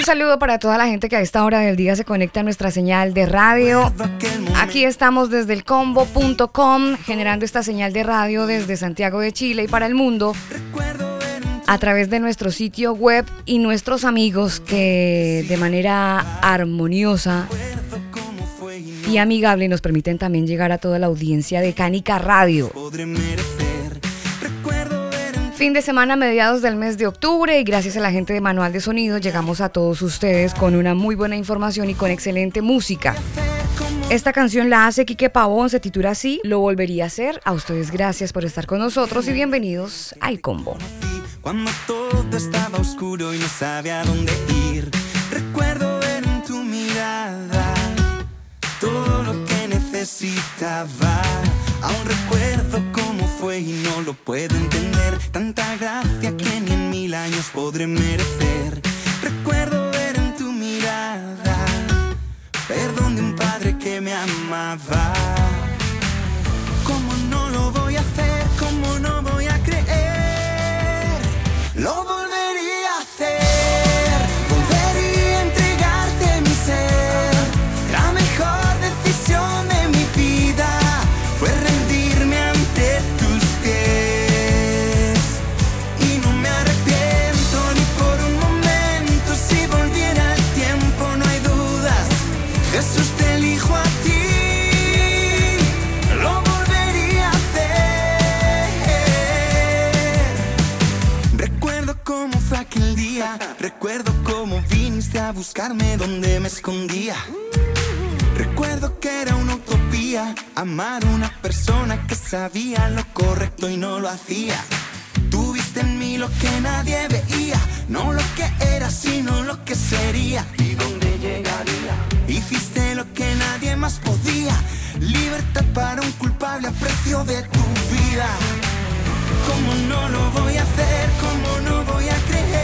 Un saludo para toda la gente que a esta hora del día se conecta a nuestra señal de radio. Aquí estamos desde el combo.com generando esta señal de radio desde Santiago de Chile y para el mundo a través de nuestro sitio web y nuestros amigos que de manera armoniosa y amigable nos permiten también llegar a toda la audiencia de Cánica Radio. Fin de semana mediados del mes de octubre y gracias a la gente de Manual de Sonido llegamos a todos ustedes con una muy buena información y con excelente música. Esta canción la hace Quique Pavón, se titula así, Lo volvería a hacer. A ustedes gracias por estar con nosotros y bienvenidos al combo. Cuando todo estaba oscuro y no sabía dónde ir, recuerdo en tu mirada todo lo que necesitaba. Aún recuerdo fue y no lo puedo entender. Tanta gracia que ni en mil años podré merecer. Recuerdo ver en tu mirada perdón de un padre que me amaba. ¿Cómo no lo voy a hacer? Viniste a buscarme donde me escondía. Recuerdo que era una utopía amar a una persona que sabía lo correcto y no lo hacía. Tuviste en mí lo que nadie veía, no lo que era, sino lo que sería y dónde llegaría. Hiciste lo que nadie más podía, libertad para un culpable a precio de tu vida. ¿Cómo no lo voy a hacer? ¿Cómo no voy a creer?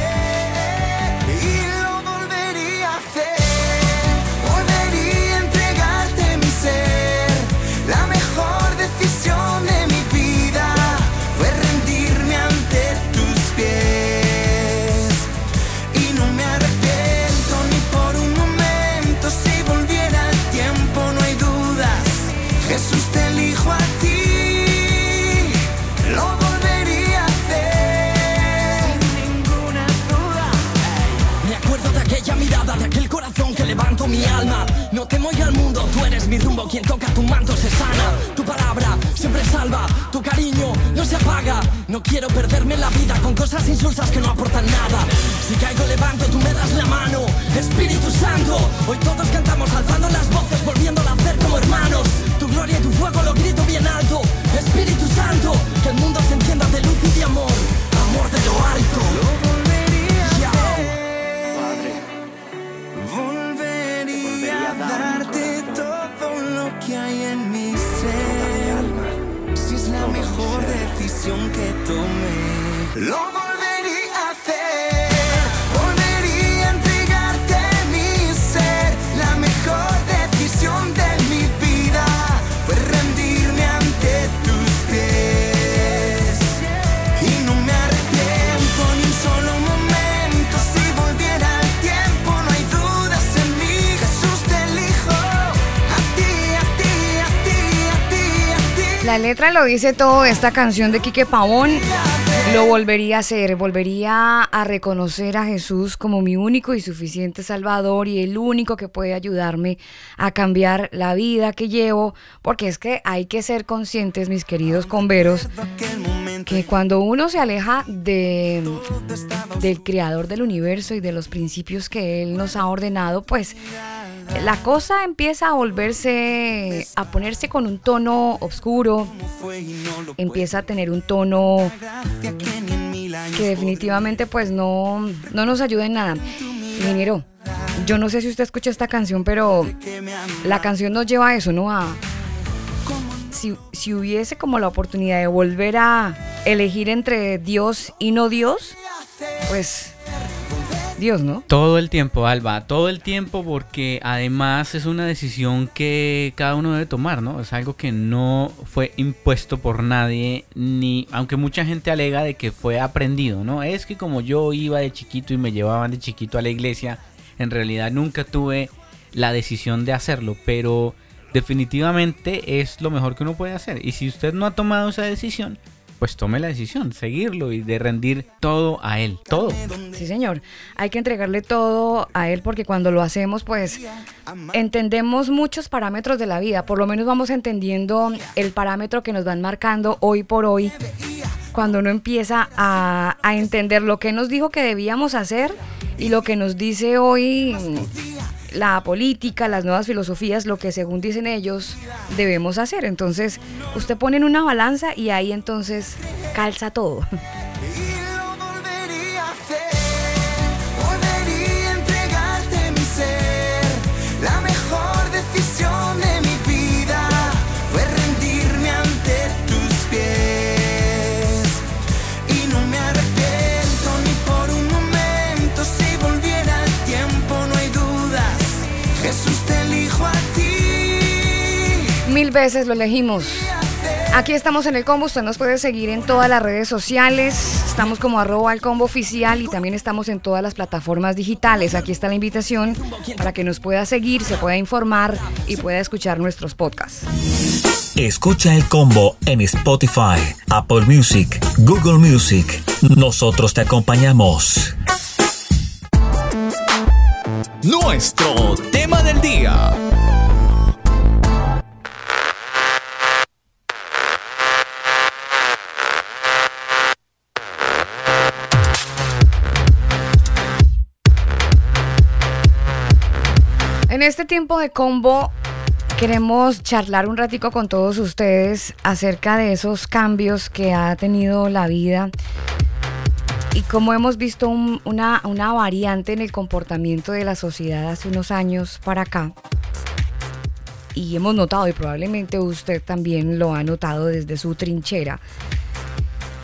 No temo ir al mundo, tú eres mi rumbo, quien toca tu manto se sana. Tu palabra siempre salva, tu cariño no se apaga. No quiero perderme la vida con cosas insulsas que no aportan nada. Si caigo levanto, tú me das la mano. Espíritu Santo, hoy todos cantamos alzando las voces, volviéndolo a hacer como hermanos. Tu gloria y tu fuego lo grito bien alto. Espíritu Santo, que el mundo se encienda de luz y de amor. Amor de lo alto. La letra lo dice todo, esta canción de Quique Pavón lo volvería a hacer, volvería a reconocer a Jesús como mi único y suficiente Salvador y el único que puede ayudarme a cambiar la vida que llevo, porque es que hay que ser conscientes, mis queridos converos, que cuando uno se aleja de, del creador del universo y de los principios que Él nos ha ordenado, pues la cosa empieza a volverse, a ponerse con un tono oscuro, empieza a tener un tono que definitivamente pues no, no nos ayuda en nada. Ingeniero, yo no sé si usted escucha esta canción, pero la canción nos lleva a eso, ¿no? A si, si hubiese como la oportunidad de volver a elegir entre Dios y no Dios, pues Dios, ¿no? Todo el tiempo, Alba, todo el tiempo porque además es una decisión que cada uno debe tomar, ¿no? Es algo que no fue impuesto por nadie, ni, aunque mucha gente alega de que fue aprendido, ¿no? Es que como yo iba de chiquito y me llevaban de chiquito a la iglesia, en realidad nunca tuve la decisión de hacerlo, pero definitivamente es lo mejor que uno puede hacer. Y si usted no ha tomado esa decisión, pues tome la decisión, seguirlo y de rendir todo a Él, todo. Sí, señor. Hay que entregarle todo a Él porque cuando lo hacemos, pues entendemos muchos parámetros de la vida. Por lo menos vamos entendiendo el parámetro que nos van marcando hoy por hoy. Cuando uno empieza a, a entender lo que nos dijo que debíamos hacer y lo que nos dice hoy la política, las nuevas filosofías, lo que según dicen ellos debemos hacer. Entonces, usted pone en una balanza y ahí entonces calza todo. Mil veces lo elegimos. Aquí estamos en el combo, usted nos puede seguir en todas las redes sociales, estamos como arroba el combo oficial y también estamos en todas las plataformas digitales. Aquí está la invitación para que nos pueda seguir, se pueda informar y pueda escuchar nuestros podcasts. Escucha el combo en Spotify, Apple Music, Google Music. Nosotros te acompañamos. Nuestro tema del día. Este tiempo de combo queremos charlar un ratico con todos ustedes acerca de esos cambios que ha tenido la vida y como hemos visto una, una variante en el comportamiento de la sociedad hace unos años para acá. Y hemos notado, y probablemente usted también lo ha notado desde su trinchera,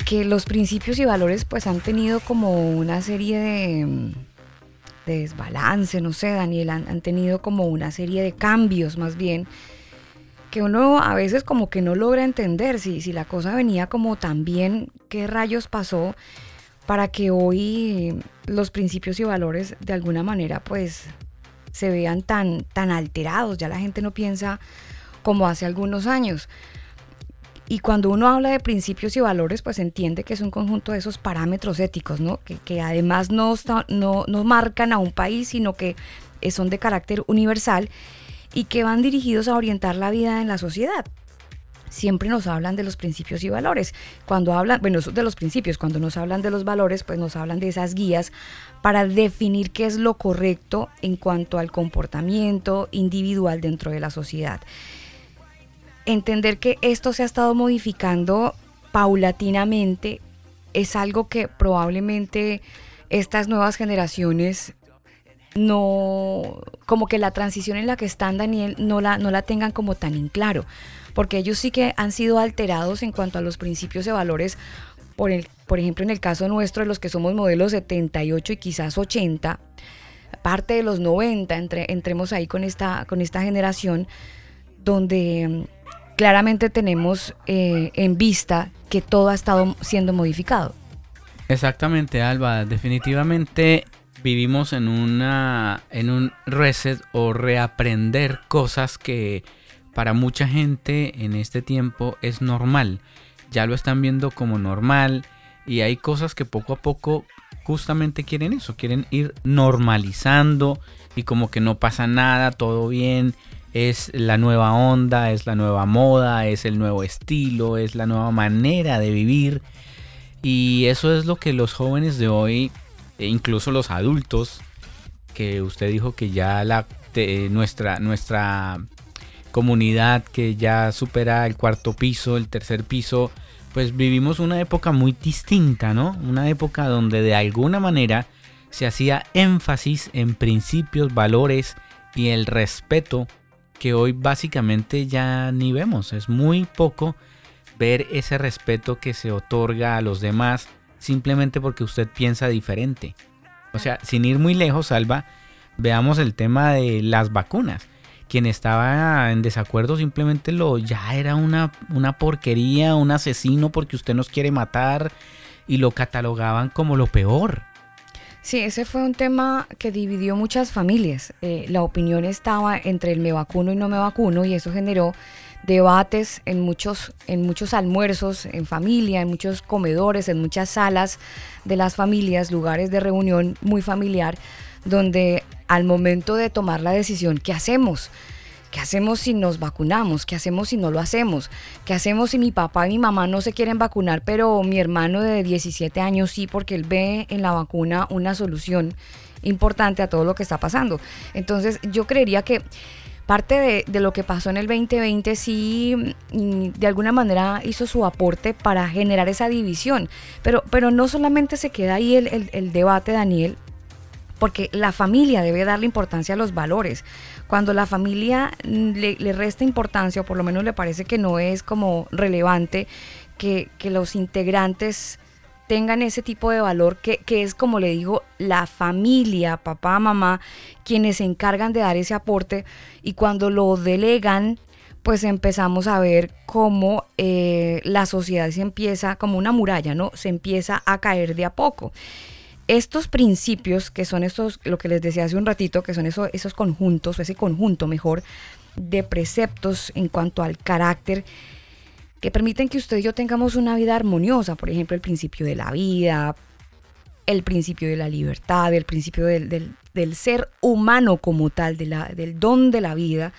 que los principios y valores pues han tenido como una serie de de desbalance, no sé, Daniel, han, tenido como una serie de cambios más bien que uno a veces como que no logra entender si, si la cosa venía como tan bien, qué rayos pasó para que hoy los principios y valores de alguna manera pues se vean tan, tan alterados, ya la gente no piensa como hace algunos años. Y cuando uno habla de principios y valores, pues entiende que es un conjunto de esos parámetros éticos, ¿no? Que, además no, no, no marcan a un país, sino que son de carácter universal y que van dirigidos a orientar la vida en la sociedad. Siempre nos hablan de los principios y valores. Cuando hablan, bueno, de los principios, cuando nos hablan de los valores, pues nos hablan de esas guías para definir qué es lo correcto en cuanto al comportamiento individual dentro de la sociedad entender que esto se ha estado modificando paulatinamente es algo que probablemente estas nuevas generaciones no, como que la transición en la que están, Daniel, no la, no la tengan como tan en claro, porque ellos sí que han sido alterados en cuanto a los principios y valores, por, el, por ejemplo, en el caso nuestro, de los que somos modelos 78 y quizás 80, parte de los 90, entre, entremos ahí con esta, con esta generación, donde claramente tenemos eh, en vista que todo ha estado siendo modificado. Exactamente, Alba. Definitivamente vivimos en una en un reset o reaprender cosas que para mucha gente en este tiempo es normal. Ya lo están viendo como normal y hay cosas que poco a poco justamente quieren eso, quieren ir normalizando y como que no pasa nada, todo bien es la nueva onda, es la nueva moda, es el nuevo estilo, es la nueva manera de vivir. Y eso es lo que los jóvenes de hoy, e incluso los adultos, que usted dijo que ya la, nuestra, nuestra comunidad que ya supera el cuarto piso, el tercer piso, pues vivimos una época muy distinta, ¿no? Una época donde de alguna manera se hacía énfasis en principios, valores y el respeto que hoy básicamente ya ni vemos. Es muy poco ver ese respeto que se otorga a los demás simplemente porque usted piensa diferente. O sea, sin ir muy lejos, Alba, veamos el tema de las vacunas. Quien estaba en desacuerdo simplemente lo ya era una, una porquería, un asesino porque usted nos quiere matar y lo catalogaban como lo peor. Sí, ese fue un tema que dividió muchas familias. Eh, la opinión estaba entre el me vacuno y no me vacuno y eso generó debates en muchos, en muchos almuerzos, en familia, en muchos comedores, en muchas salas de las familias, lugares de reunión muy familiar, donde al momento de tomar la decisión, ¿qué hacemos? ¿Qué hacemos si nos vacunamos? ¿Qué hacemos si no lo hacemos? ¿Qué hacemos si mi papá y mi mamá no se quieren vacunar, pero mi hermano de 17 años sí, porque él ve en la vacuna una solución importante a todo lo que está pasando? Entonces yo creería que parte de, lo que pasó en el 2020 sí mm, de alguna manera hizo su aporte para generar esa división. Pero, pero no solamente se queda ahí el, el debate, Daniel, porque la familia debe darle importancia a los valores cuando la familia le, resta importancia o por lo menos le parece que no es como relevante que, los integrantes tengan ese tipo de valor que, es como le digo la familia, papá, mamá, quienes se encargan de dar ese aporte y cuando lo delegan pues empezamos a ver cómo eh, la sociedad se empieza como una muralla, ¿no? Se empieza a caer de a poco estos principios, que son estos, lo que les decía hace un ratito, que son esos, esos conjuntos, o ese conjunto mejor, de preceptos en cuanto al carácter, que permiten que usted y yo tengamos una vida armoniosa, por ejemplo, el principio de la vida, el principio de la libertad, el principio del, ser humano como tal, de la, del don de la vida,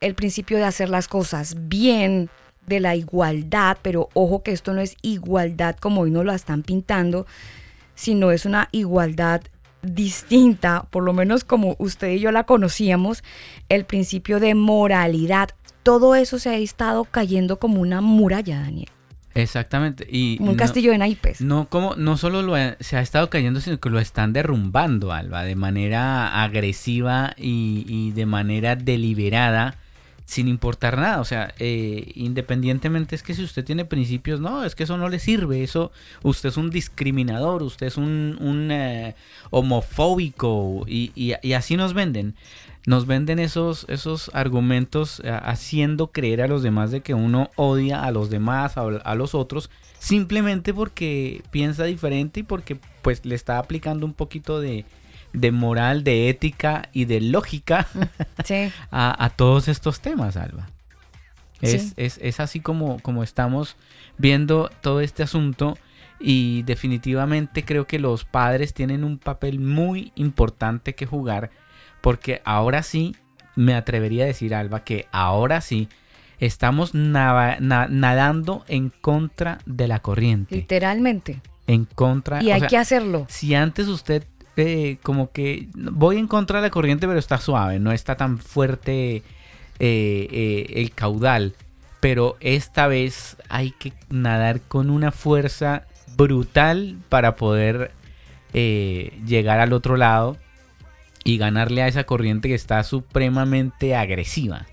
el principio de hacer las cosas bien, de la igualdad, pero ojo que esto no es igualdad como hoy nos lo están pintando, sino es una igualdad distinta, por lo menos como usted y yo la conocíamos, el principio de moralidad. Todo eso se ha estado cayendo como una muralla, Daniel. Exactamente. Y un castillo de naipes. No, como, no solo lo se ha estado cayendo, sino que lo están derrumbando, Alba, de manera agresiva y, y de manera deliberada sin importar nada. O sea, eh, independientemente es que si usted tiene principios, no, es que eso no le sirve. Eso, usted es un discriminador, usted es un, un eh, homofóbico y, y, así nos venden. Nos venden esos, esos argumentos eh, haciendo creer a los demás de que uno odia a los demás, a, a los otros, simplemente porque piensa diferente y porque pues le está aplicando un poquito de, de moral, de ética y de lógica a, todos estos temas, Alba. Es, es, así como, como estamos viendo todo este asunto y definitivamente creo que los padres tienen un papel muy importante que jugar porque ahora sí, me atrevería a decir, Alba, que ahora sí estamos nadando en contra de la corriente. Literalmente. En contra. Y hay que hacerlo. Si antes usted como que voy en contra de la corriente, pero está suave, no está tan fuerte eh, eh, el caudal. Pero esta vez hay que nadar con una fuerza brutal para poder eh, llegar al otro lado y ganarle a esa corriente que está supremamente agresiva.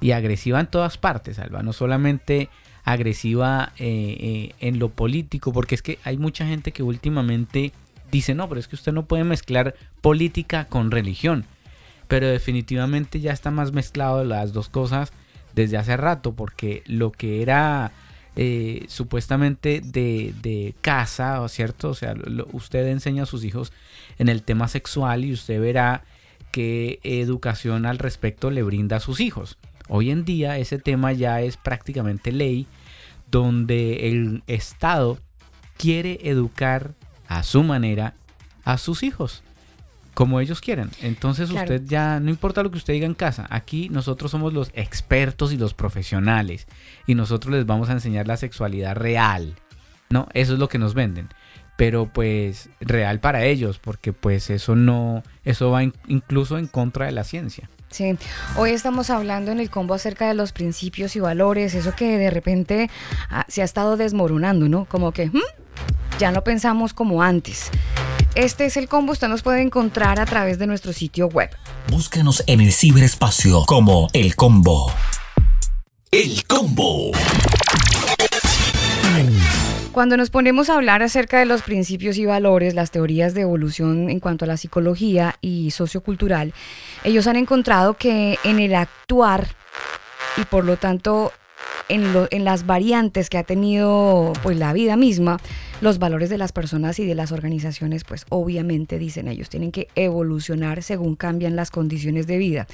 Y agresiva en todas partes, Alba. No solamente agresiva en lo político, porque es que hay mucha gente que últimamente dice, no, pero es que usted no puede mezclar política con religión. Pero definitivamente ya está más mezclado las dos cosas desde hace rato, porque lo que era eh, supuestamente de, de, casa, ¿cierto? O sea, usted enseña a sus hijos en el tema sexual y usted verá qué educación al respecto le brinda a sus hijos. Hoy en día ese tema ya es prácticamente ley, donde el Estado quiere educar a su manera a sus hijos, como ellos quieran. Entonces usted ya, no importa lo que usted diga en casa, aquí nosotros somos los expertos y los profesionales y nosotros les vamos a enseñar la sexualidad real. No, eso es lo que nos venden. Pero pues real para ellos, porque pues eso no, eso va incluso en contra de la ciencia. Sí, hoy estamos hablando en el combo acerca de los principios y valores, eso que de repente ah, se ha estado desmoronando, ¿no? Como que, ¿hmm? Ya no pensamos como antes. Este es el combo, usted nos puede encontrar a través de nuestro sitio web. Búsquenos en el ciberespacio como El Combo. El combo. Cuando nos ponemos a hablar acerca de los principios y valores, las teorías de evolución en cuanto a la psicología y sociocultural, ellos han encontrado que en el actuar y por lo tanto en, las variantes que ha tenido pues la vida misma, los valores de las personas y de las organizaciones pues obviamente dicen ellos tienen que evolucionar según cambian las condiciones de vida.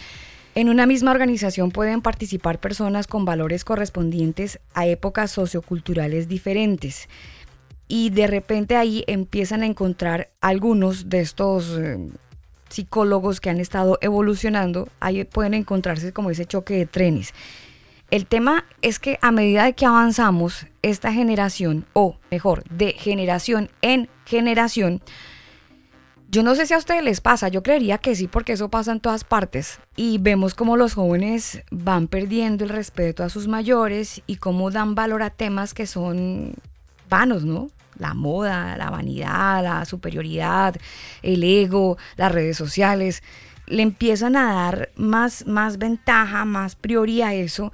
En una misma organización pueden participar personas con valores correspondientes a épocas socioculturales diferentes. Y de repente ahí empiezan a encontrar algunos de estos eh, psicólogos que han estado evolucionando, ahí pueden encontrarse como ese choque de trenes. El tema es que a medida de que avanzamos, esta generación, o mejor, de generación en generación, yo no sé si a ustedes les pasa, yo creería que sí, porque eso pasa en todas partes. Y vemos cómo los jóvenes van perdiendo el respeto a sus mayores y cómo dan valor a temas que son vanos, ¿no? La moda, la vanidad, la superioridad, el ego, las redes sociales. Le empiezan a dar más, más ventaja, más prioridad a eso.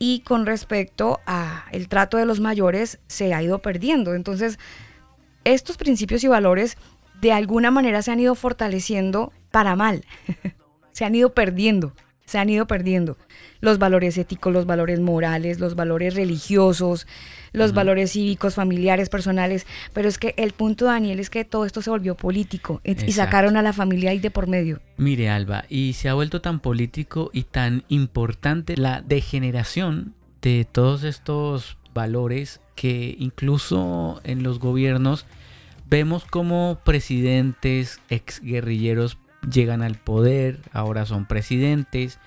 Y con respecto a el trato de los mayores, se ha ido perdiendo. Entonces, estos principios y valores de alguna manera se han ido fortaleciendo para mal. se han ido perdiendo, se han ido perdiendo. Los valores éticos, los valores morales, los valores religiosos, los valores cívicos, familiares, personales. Pero es que el punto, Daniel, es que todo esto se volvió político y Exacto. sacaron a la familia ahí de por medio. Mire, Alba, y se ha vuelto tan político y tan importante la degeneración de todos estos valores que incluso en los gobiernos vemos como presidentes, exguerrilleros llegan al poder, ahora son presidentes.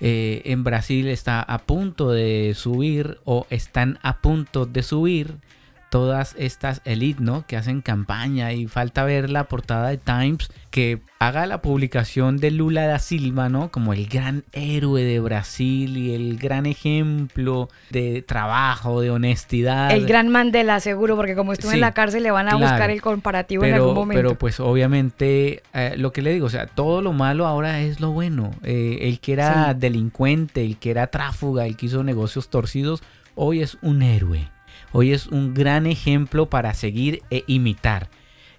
Eh, en Brasil está a punto de subir o están a punto de subir todas estas elites, ¿no? Que hacen campaña y falta ver la portada de Times que haga la publicación de Lula da Silva, ¿no? Como el gran héroe de Brasil y el gran ejemplo de trabajo, de honestidad. El gran Mandela, seguro, porque como estuvo Sí, en la cárcel le van a claro. buscar el comparativo en algún momento. pero pues obviamente eh, lo que le digo, o sea, todo lo malo ahora es lo bueno. Eh, el que era Sí. delincuente, el que era tráfuga, el que hizo negocios torcidos, hoy es un héroe. Hoy es un gran ejemplo para seguir e imitar.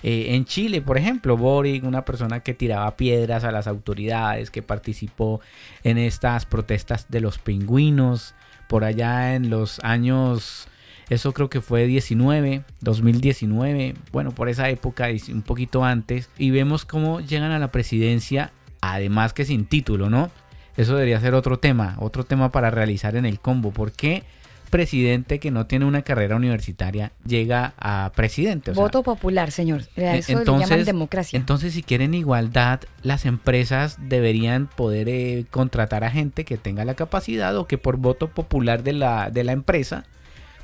Eh, en Chile, por ejemplo, Boric, una persona que tiraba piedras a las autoridades, que participó en estas protestas de los pingüinos, por allá en los años, eso creo que fue 19, 2019, bueno, por esa época, un poquito antes, y vemos cómo llegan a la presidencia, además que sin título, ¿no? Eso debería ser otro tema, otro tema para realizar en el combo. ¿Por qué presidente que no tiene una carrera universitaria llega a presidente? O sea, Voto popular, señor. Eh, le llaman democracia. entonces, si quieren igualdad, las empresas deberían poder eh, contratar a gente que tenga la capacidad o que por voto popular de la, de la empresa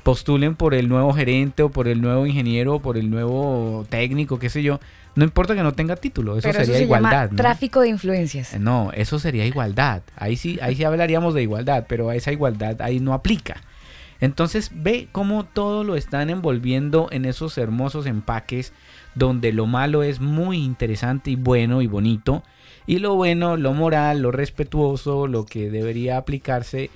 postulen por el nuevo gerente o por el nuevo ingeniero o por el nuevo técnico, qué sé yo. No importa que no tenga título, eso Pero eso sería se igualdad. llama ¿no? tráfico de influencias. No, eso sería igualdad. Ahí sí, ahí sí hablaríamos de igualdad, pero esa igualdad ahí no aplica. Entonces ve cómo todo lo están envolviendo en esos hermosos empaques donde lo malo es muy interesante y bueno y bonito y lo bueno, lo moral, lo respetuoso, lo que debería aplicarse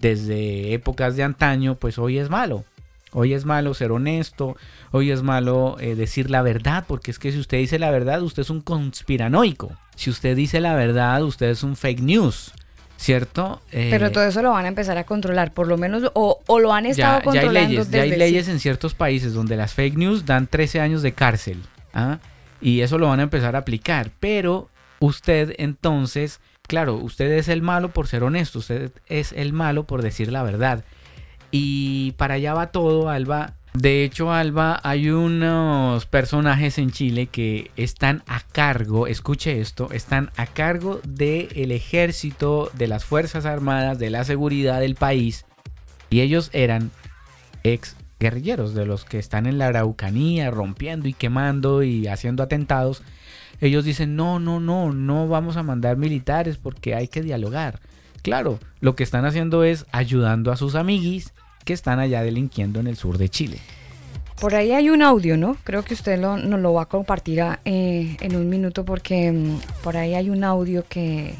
desde épocas de antaño, pues hoy es malo. Hoy es malo ser honesto, hoy es malo eh, decir la verdad, porque es que si usted dice la verdad, usted es un conspiranoico. Si usted dice la verdad, usted es un fake news, ¿cierto? Eh, Pero todo eso lo van a empezar a controlar, por lo menos, o, o lo han estado ya, ya hay controlando leyes, ya hay desde leyes en ciertos países donde las fake news dan 13 años de cárcel. ¿ah? Y eso lo van a empezar a aplicar. Pero usted entonces, claro, usted es el malo por ser honesto, usted es el malo por decir la verdad. Y para allá va todo, Alba. De hecho, Alba, hay unos personajes en Chile que están a cargo, escuche esto, están a cargo del ejército, de las Fuerzas Armadas, de la seguridad del país. Y ellos eran ex guerrilleros, de los que están en la Araucanía rompiendo y quemando y haciendo atentados. Ellos dicen, no, no, no, no vamos a mandar militares porque hay que dialogar. Claro, lo que están haciendo es ayudando a sus amiguis que están allá delinquiendo en el sur de Chile. Por ahí hay un audio, ¿no? Creo que usted lo, nos lo va a compartir a- eh, en un minuto porque mm, por ahí hay un audio que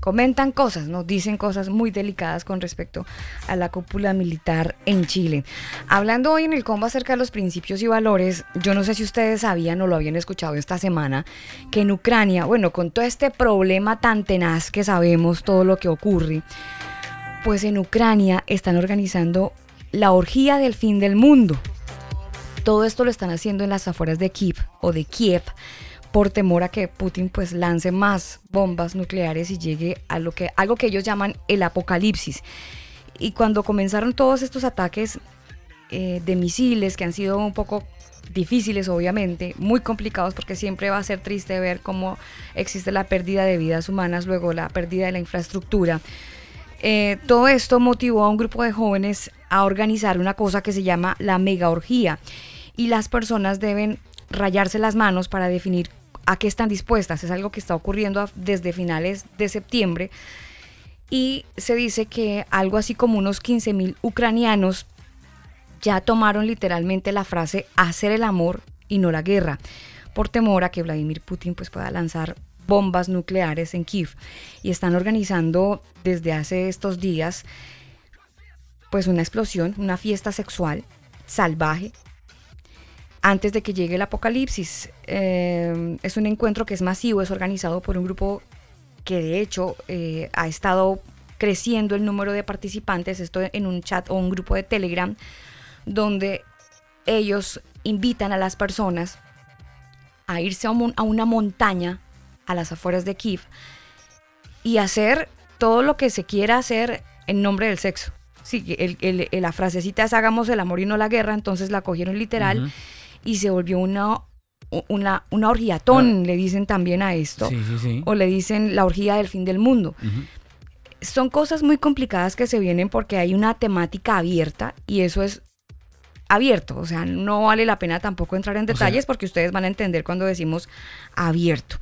comentan cosas, nos dicen cosas muy delicadas con respecto a la cúpula militar en Chile. Hablando hoy en el combo acerca de los principios y valores, yo no sé si ustedes sabían o lo habían escuchado esta semana, que en Ucrania, bueno, con todo este problema tan tenaz que sabemos todo lo que ocurre, pues en Ucrania están organizando la orgía del fin del mundo. Todo esto lo están haciendo en las afueras de Kiev o de Kiev por temor a que Putin pues lance más bombas nucleares y llegue a lo que algo que ellos llaman el apocalipsis. Y cuando comenzaron todos estos ataques eh, de misiles que han sido un poco difíciles obviamente, muy complicados porque siempre va a ser triste ver cómo existe la pérdida de vidas humanas, luego la pérdida de la infraestructura. Eh, todo esto motivó a un grupo de jóvenes a organizar una cosa que se llama la mega orgía y las personas deben rayarse las manos para definir a qué están dispuestas. Es algo que está ocurriendo desde finales de septiembre y se dice que algo así como unos 15 mil ucranianos ya tomaron literalmente la frase hacer el amor y no la guerra, por temor a que Vladimir Putin pues, pueda lanzar bombas nucleares en Kiev. Y están organizando desde hace estos días pues una explosión, una fiesta sexual salvaje antes de que llegue el apocalipsis. Eh, es un encuentro que es masivo, es organizado por un grupo que de hecho eh, ha estado creciendo el número de participantes, esto en un chat o un grupo de Telegram, donde ellos invitan a las personas a irse a, un- a una montaña a las afueras de Kiev y hacer todo lo que se quiera hacer en nombre del sexo. Sí, el- el- el- la frasecita es hagamos el amor y no la guerra, entonces la cogieron literal y se volvió una, una, una orgiatón, le dicen también a esto. Ah. Sí, sí, sí. O le dicen la orgía del fin del mundo. Son cosas muy complicadas que se vienen porque hay una temática abierta y eso es abierto. O sea, no vale la pena tampoco entrar en sea- detalles porque ustedes van a entender cuando decimos abierto.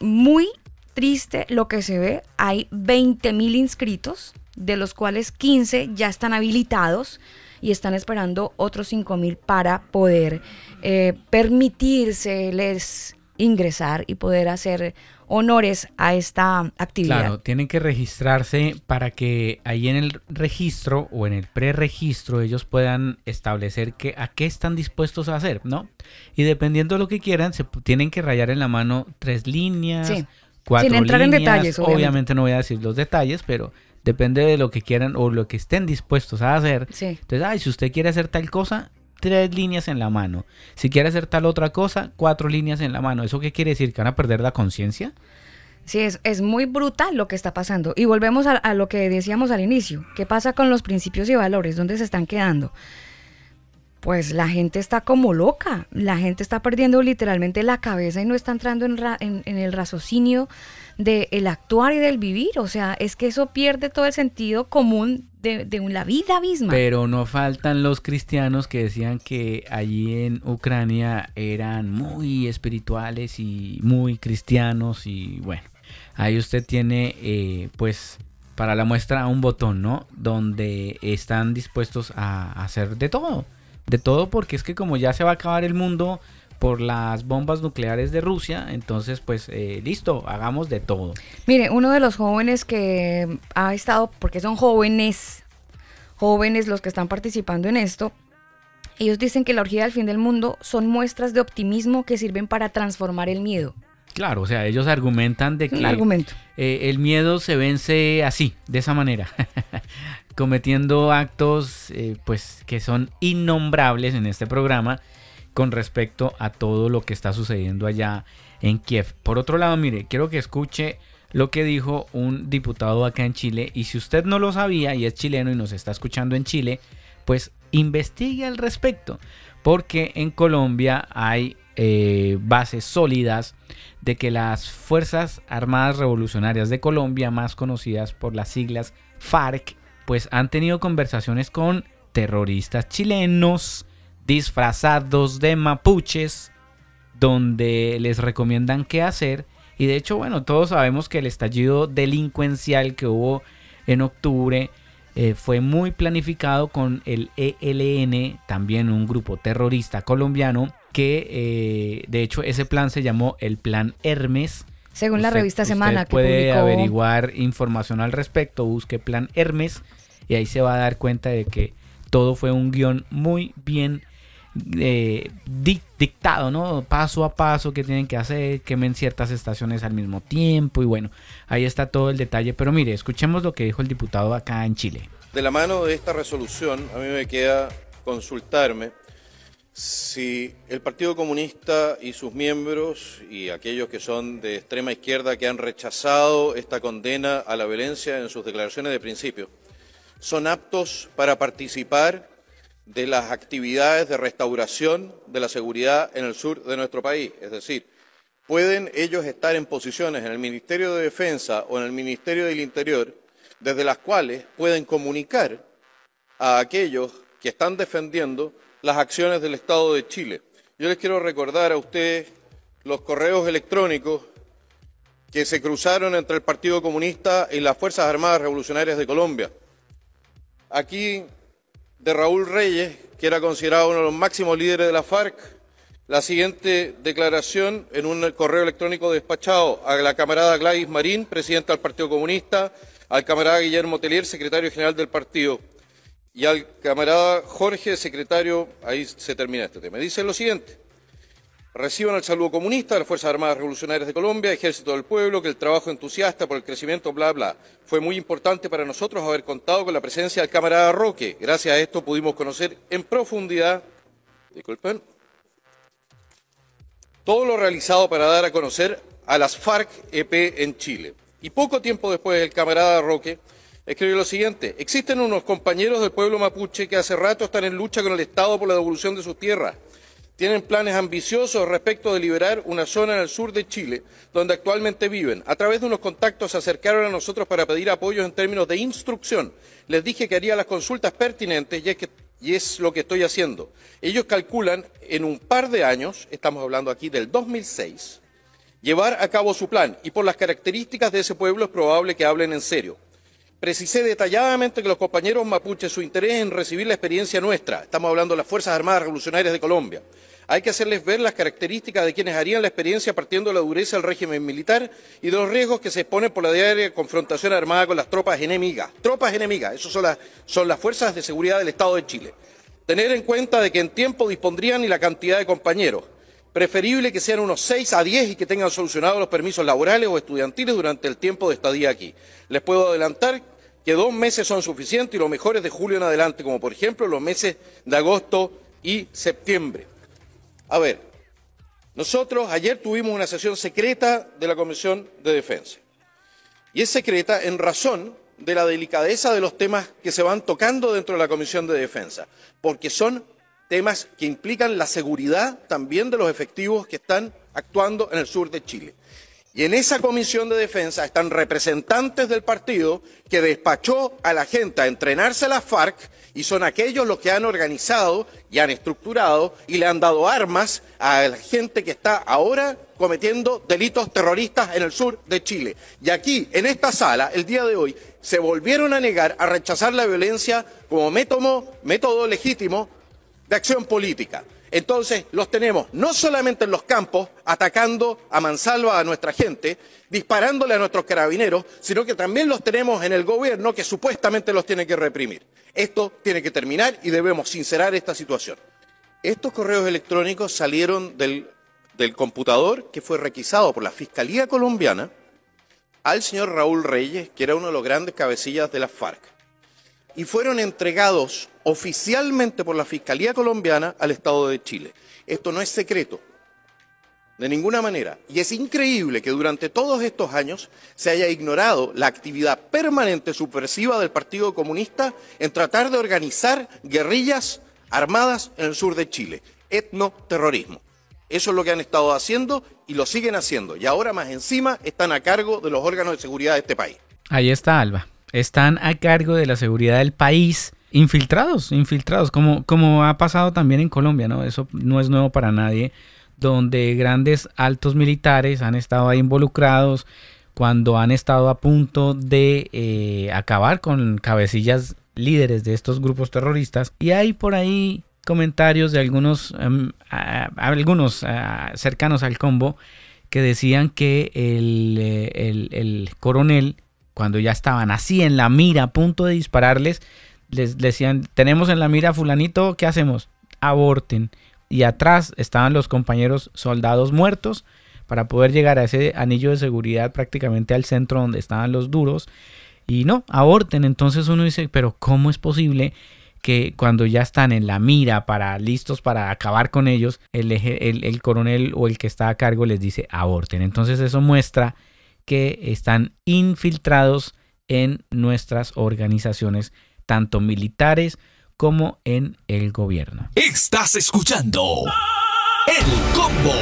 Muy triste lo que se ve. Hay 20 mil inscritos, de los cuales 15 ya están habilitados y están esperando otros 5 mil para poder eh, ingresar y poder hacer honores a esta actividad. Claro, tienen que registrarse para que ahí en el registro o en el preregistro ellos puedan establecer que, a qué están dispuestos a hacer, ¿no? Y dependiendo de lo que quieran, se tienen que rayar en la mano tres líneas, Sí. cuatro Sin entrar en detalles, obviamente. no voy a decir los detalles, pero depende de lo que quieran o lo que estén dispuestos a hacer. Sí. Entonces, ay, si usted quiere hacer tal cosa, tres líneas en la mano. Si quiere hacer tal otra cosa, cuatro líneas en la mano. ¿Eso qué quiere decir? ¿Que van a perder la conciencia? Sí, es, es muy brutal lo que está pasando. Y volvemos a, lo que decíamos al inicio. ¿Qué pasa con los principios y valores? ¿Dónde se están quedando? Pues la gente está como loca. La gente está perdiendo literalmente la cabeza y no está entrando en, ra- en el raciocinio del actuar y del vivir. O sea, es que eso pierde todo el sentido común de, de la vida misma. Pero no faltan los cristianos que decían que allí en Ucrania eran muy espirituales y muy cristianos y bueno, ahí usted tiene eh, pues para la muestra un botón, ¿no? Donde están dispuestos a hacer de todo, de todo porque es que como ya se va a acabar el mundo por las bombas nucleares de Rusia, entonces pues eh, listo, hagamos de todo. Mire, uno de los jóvenes que ha estado, porque son jóvenes, jóvenes los que están participando en esto, ellos dicen que la orgía del fin del mundo son muestras de optimismo que sirven para transformar el miedo. Claro, o sea, ellos argumentan de que argumento. eh, el miedo se vence así, de esa manera, cometiendo actos eh, pues que son innombrables en este programa con respecto a todo lo que está sucediendo allá en Kiev. Por otro lado, mire, quiero que escuche lo que dijo un diputado acá en Chile y si usted no lo sabía y es chileno y nos está escuchando en Chile, pues investigue al respecto, porque en Colombia hay eh, bases sólidas de que las Fuerzas Armadas Revolucionarias de Colombia, más conocidas por las siglas FARC, pues han tenido conversaciones con terroristas chilenos disfrazados de mapuches, donde les recomiendan qué hacer. Y de hecho, bueno, todos sabemos que el estallido delincuencial que hubo en octubre eh, fue muy planificado con el ELN, también un grupo terrorista colombiano, que eh, de hecho ese plan se llamó el Plan Hermes. Según la revista Semana que puede averiguar información al respecto, busque Plan Hermes y ahí se va a dar cuenta de que todo fue un guion muy bien eh, dictado, ¿no? Paso a paso que tienen que hacer, quemen ciertas estaciones al mismo tiempo y bueno, ahí está todo el detalle. Pero mire, escuchemos lo que dijo el diputado acá en Chile. De la mano de esta resolución, a mí me queda consultarme si el Partido Comunista y sus miembros y aquellos que son de extrema izquierda que han rechazado esta condena a la violencia en sus declaraciones de principio, son aptos para participar de las actividades de restauración de la seguridad en el sur de nuestro país. Es decir, pueden ellos estar en posiciones en el Ministerio de Defensa o en el Ministerio del Interior desde las cuales pueden comunicar a aquellos que están defendiendo las acciones del Estado de Chile. Yo les quiero recordar a ustedes los correos electrónicos que se cruzaron entre el Partido Comunista y las Fuerzas Armadas Revolucionarias de Colombia. Aquí de Raúl Reyes, que era considerado uno de los máximos líderes de la FARC, la siguiente declaración en un correo electrónico despachado a la camarada Gladys Marín, presidenta del Partido Comunista, al camarada Guillermo Telier, secretario general del partido, y al camarada Jorge, secretario, ahí se termina este tema. Dice lo siguiente. Reciban el saludo comunista de las Fuerzas Armadas Revolucionarias de Colombia, Ejército del Pueblo, que el trabajo entusiasta por el crecimiento, bla, bla. Fue muy importante para nosotros haber contado con la presencia del camarada Roque. Gracias a esto pudimos conocer en profundidad, disculpen, todo lo realizado para dar a conocer a las FARC-EP en Chile. Y poco tiempo después, el camarada Roque escribió lo siguiente. Existen unos compañeros del pueblo mapuche que hace rato están en lucha con el Estado por la devolución de sus tierras tienen planes ambiciosos respecto de liberar una zona en el sur de Chile, donde actualmente viven. A través de unos contactos se acercaron a nosotros para pedir apoyo en términos de instrucción. Les dije que haría las consultas pertinentes y es, y es lo que estoy haciendo. Ellos calculan en un par de años, estamos hablando aquí del 2006, llevar a cabo su plan y por las características de ese pueblo es probable que hablen en serio. Precisé detalladamente que los compañeros mapuches su interés en recibir la experiencia nuestra, estamos hablando de las Fuerzas Armadas Revolucionarias de Colombia, hay que hacerles ver las características de quienes harían la experiencia partiendo de la dureza del régimen militar y de los riesgos que se exponen por la diaria confrontación armada con las tropas enemigas. Tropas enemigas, eso son las, son las fuerzas de seguridad del Estado de Chile. Tener en cuenta de que en tiempo dispondrían y la cantidad de compañeros. Preferible que sean unos 6 a 10 y que tengan solucionados los permisos laborales o estudiantiles durante el tiempo de estadía aquí. Les puedo adelantar que dos meses son suficientes y lo mejor es de julio en adelante, como por ejemplo los meses de agosto y septiembre. A ver, nosotros ayer tuvimos una sesión secreta de la Comisión de Defensa. Y es secreta en razón de la delicadeza de los temas que se van tocando dentro de la Comisión de Defensa, porque son temas que implican la seguridad también de los efectivos que están actuando en el sur de Chile. Y en esa comisión de defensa están representantes del partido que despachó a la gente a entrenarse a la FARC y son aquellos los que han organizado y han estructurado y le han dado armas a la gente que está ahora cometiendo delitos terroristas en el sur de Chile. Y aquí, en esta sala, el día de hoy, se volvieron a negar a rechazar la violencia como método, método legítimo de acción política. Entonces los tenemos no solamente en los campos, atacando a mansalva a nuestra gente, disparándole a nuestros carabineros, sino que también los tenemos en el gobierno que supuestamente los tiene que reprimir. Esto tiene que terminar y debemos sincerar esta situación. Estos correos electrónicos salieron del, del computador que fue requisado por la Fiscalía colombiana al señor Raúl Reyes, que era uno de los grandes cabecillas de la FARC y fueron entregados oficialmente por la Fiscalía colombiana al Estado de Chile. Esto no es secreto, de ninguna manera. Y es increíble que durante todos estos años se haya ignorado la actividad permanente subversiva del Partido Comunista en tratar de organizar guerrillas armadas en el sur de Chile, etnoterrorismo. Eso es lo que han estado haciendo y lo siguen haciendo. Y ahora más encima están a cargo de los órganos de seguridad de este país. Ahí está Alba están a cargo de la seguridad del país. Infiltrados, infiltrados, como, como ha pasado también en Colombia, ¿no? Eso no es nuevo para nadie, donde grandes altos militares han estado ahí involucrados cuando han estado a punto de eh, acabar con cabecillas líderes de estos grupos terroristas. Y hay por ahí comentarios de algunos, em, algunos cercanos al combo que decían que el, eh, el, coronel, cuando ya estaban así en la mira, a punto de dispararles, les decían, tenemos en la mira fulanito, ¿qué hacemos? Aborten. Y atrás estaban los compañeros soldados muertos para poder llegar a ese anillo de seguridad prácticamente al centro donde estaban los duros. Y no, aborten. Entonces uno dice, pero ¿cómo es posible que cuando ya están en la mira para listos para acabar con ellos, el, el, coronel o el que está a cargo les dice aborten. Entonces eso muestra que están infiltrados en nuestras organizaciones, tanto militares como en el gobierno. Estás escuchando El Combo.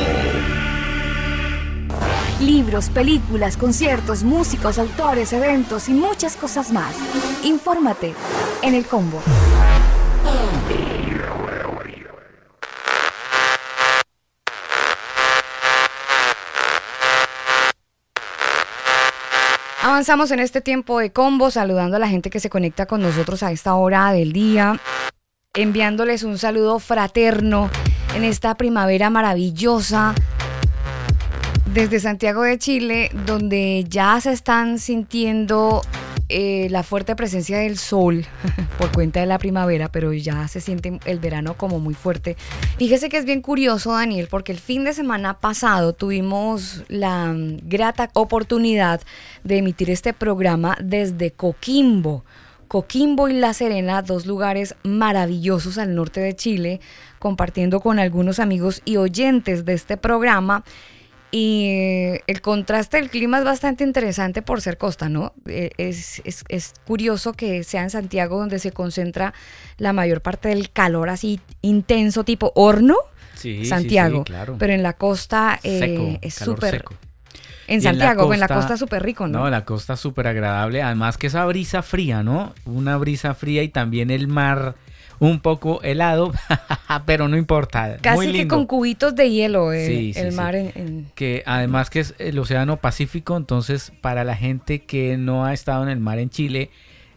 Libros, películas, conciertos, músicos, autores, eventos y muchas cosas más. Infórmate en El Combo. Avanzamos en este tiempo de combo, saludando a la gente que se conecta con nosotros a esta hora del día, enviándoles un saludo fraterno en esta primavera maravillosa desde Santiago de Chile, donde ya se están sintiendo eh, la fuerte presencia del sol por cuenta de la primavera, pero ya se siente el verano como muy fuerte. Fíjese que es bien curioso, Daniel, porque el fin de semana pasado tuvimos la mm, grata oportunidad de emitir este programa desde Coquimbo. Coquimbo y La Serena, dos lugares maravillosos al norte de Chile, compartiendo con algunos amigos y oyentes de este programa y el contraste del clima es bastante interesante por ser costa, ¿no? Eh, es, curioso que sea en Santiago donde se concentra la mayor parte del calor así intenso, tipo horno. Sí, Santiago. claro. Pero en la costa eh, es súper. En Santiago, en la costa, súper rico, ¿no? No, la costa súper agradable. Además que esa brisa fría, ¿no? Una brisa fría y también el mar un poco helado, pero no importa. Casi que con cubitos de hielo eh, el mar. En, Que además que es el Océano Pacífico, entonces para la gente que no ha estado en el mar en Chile,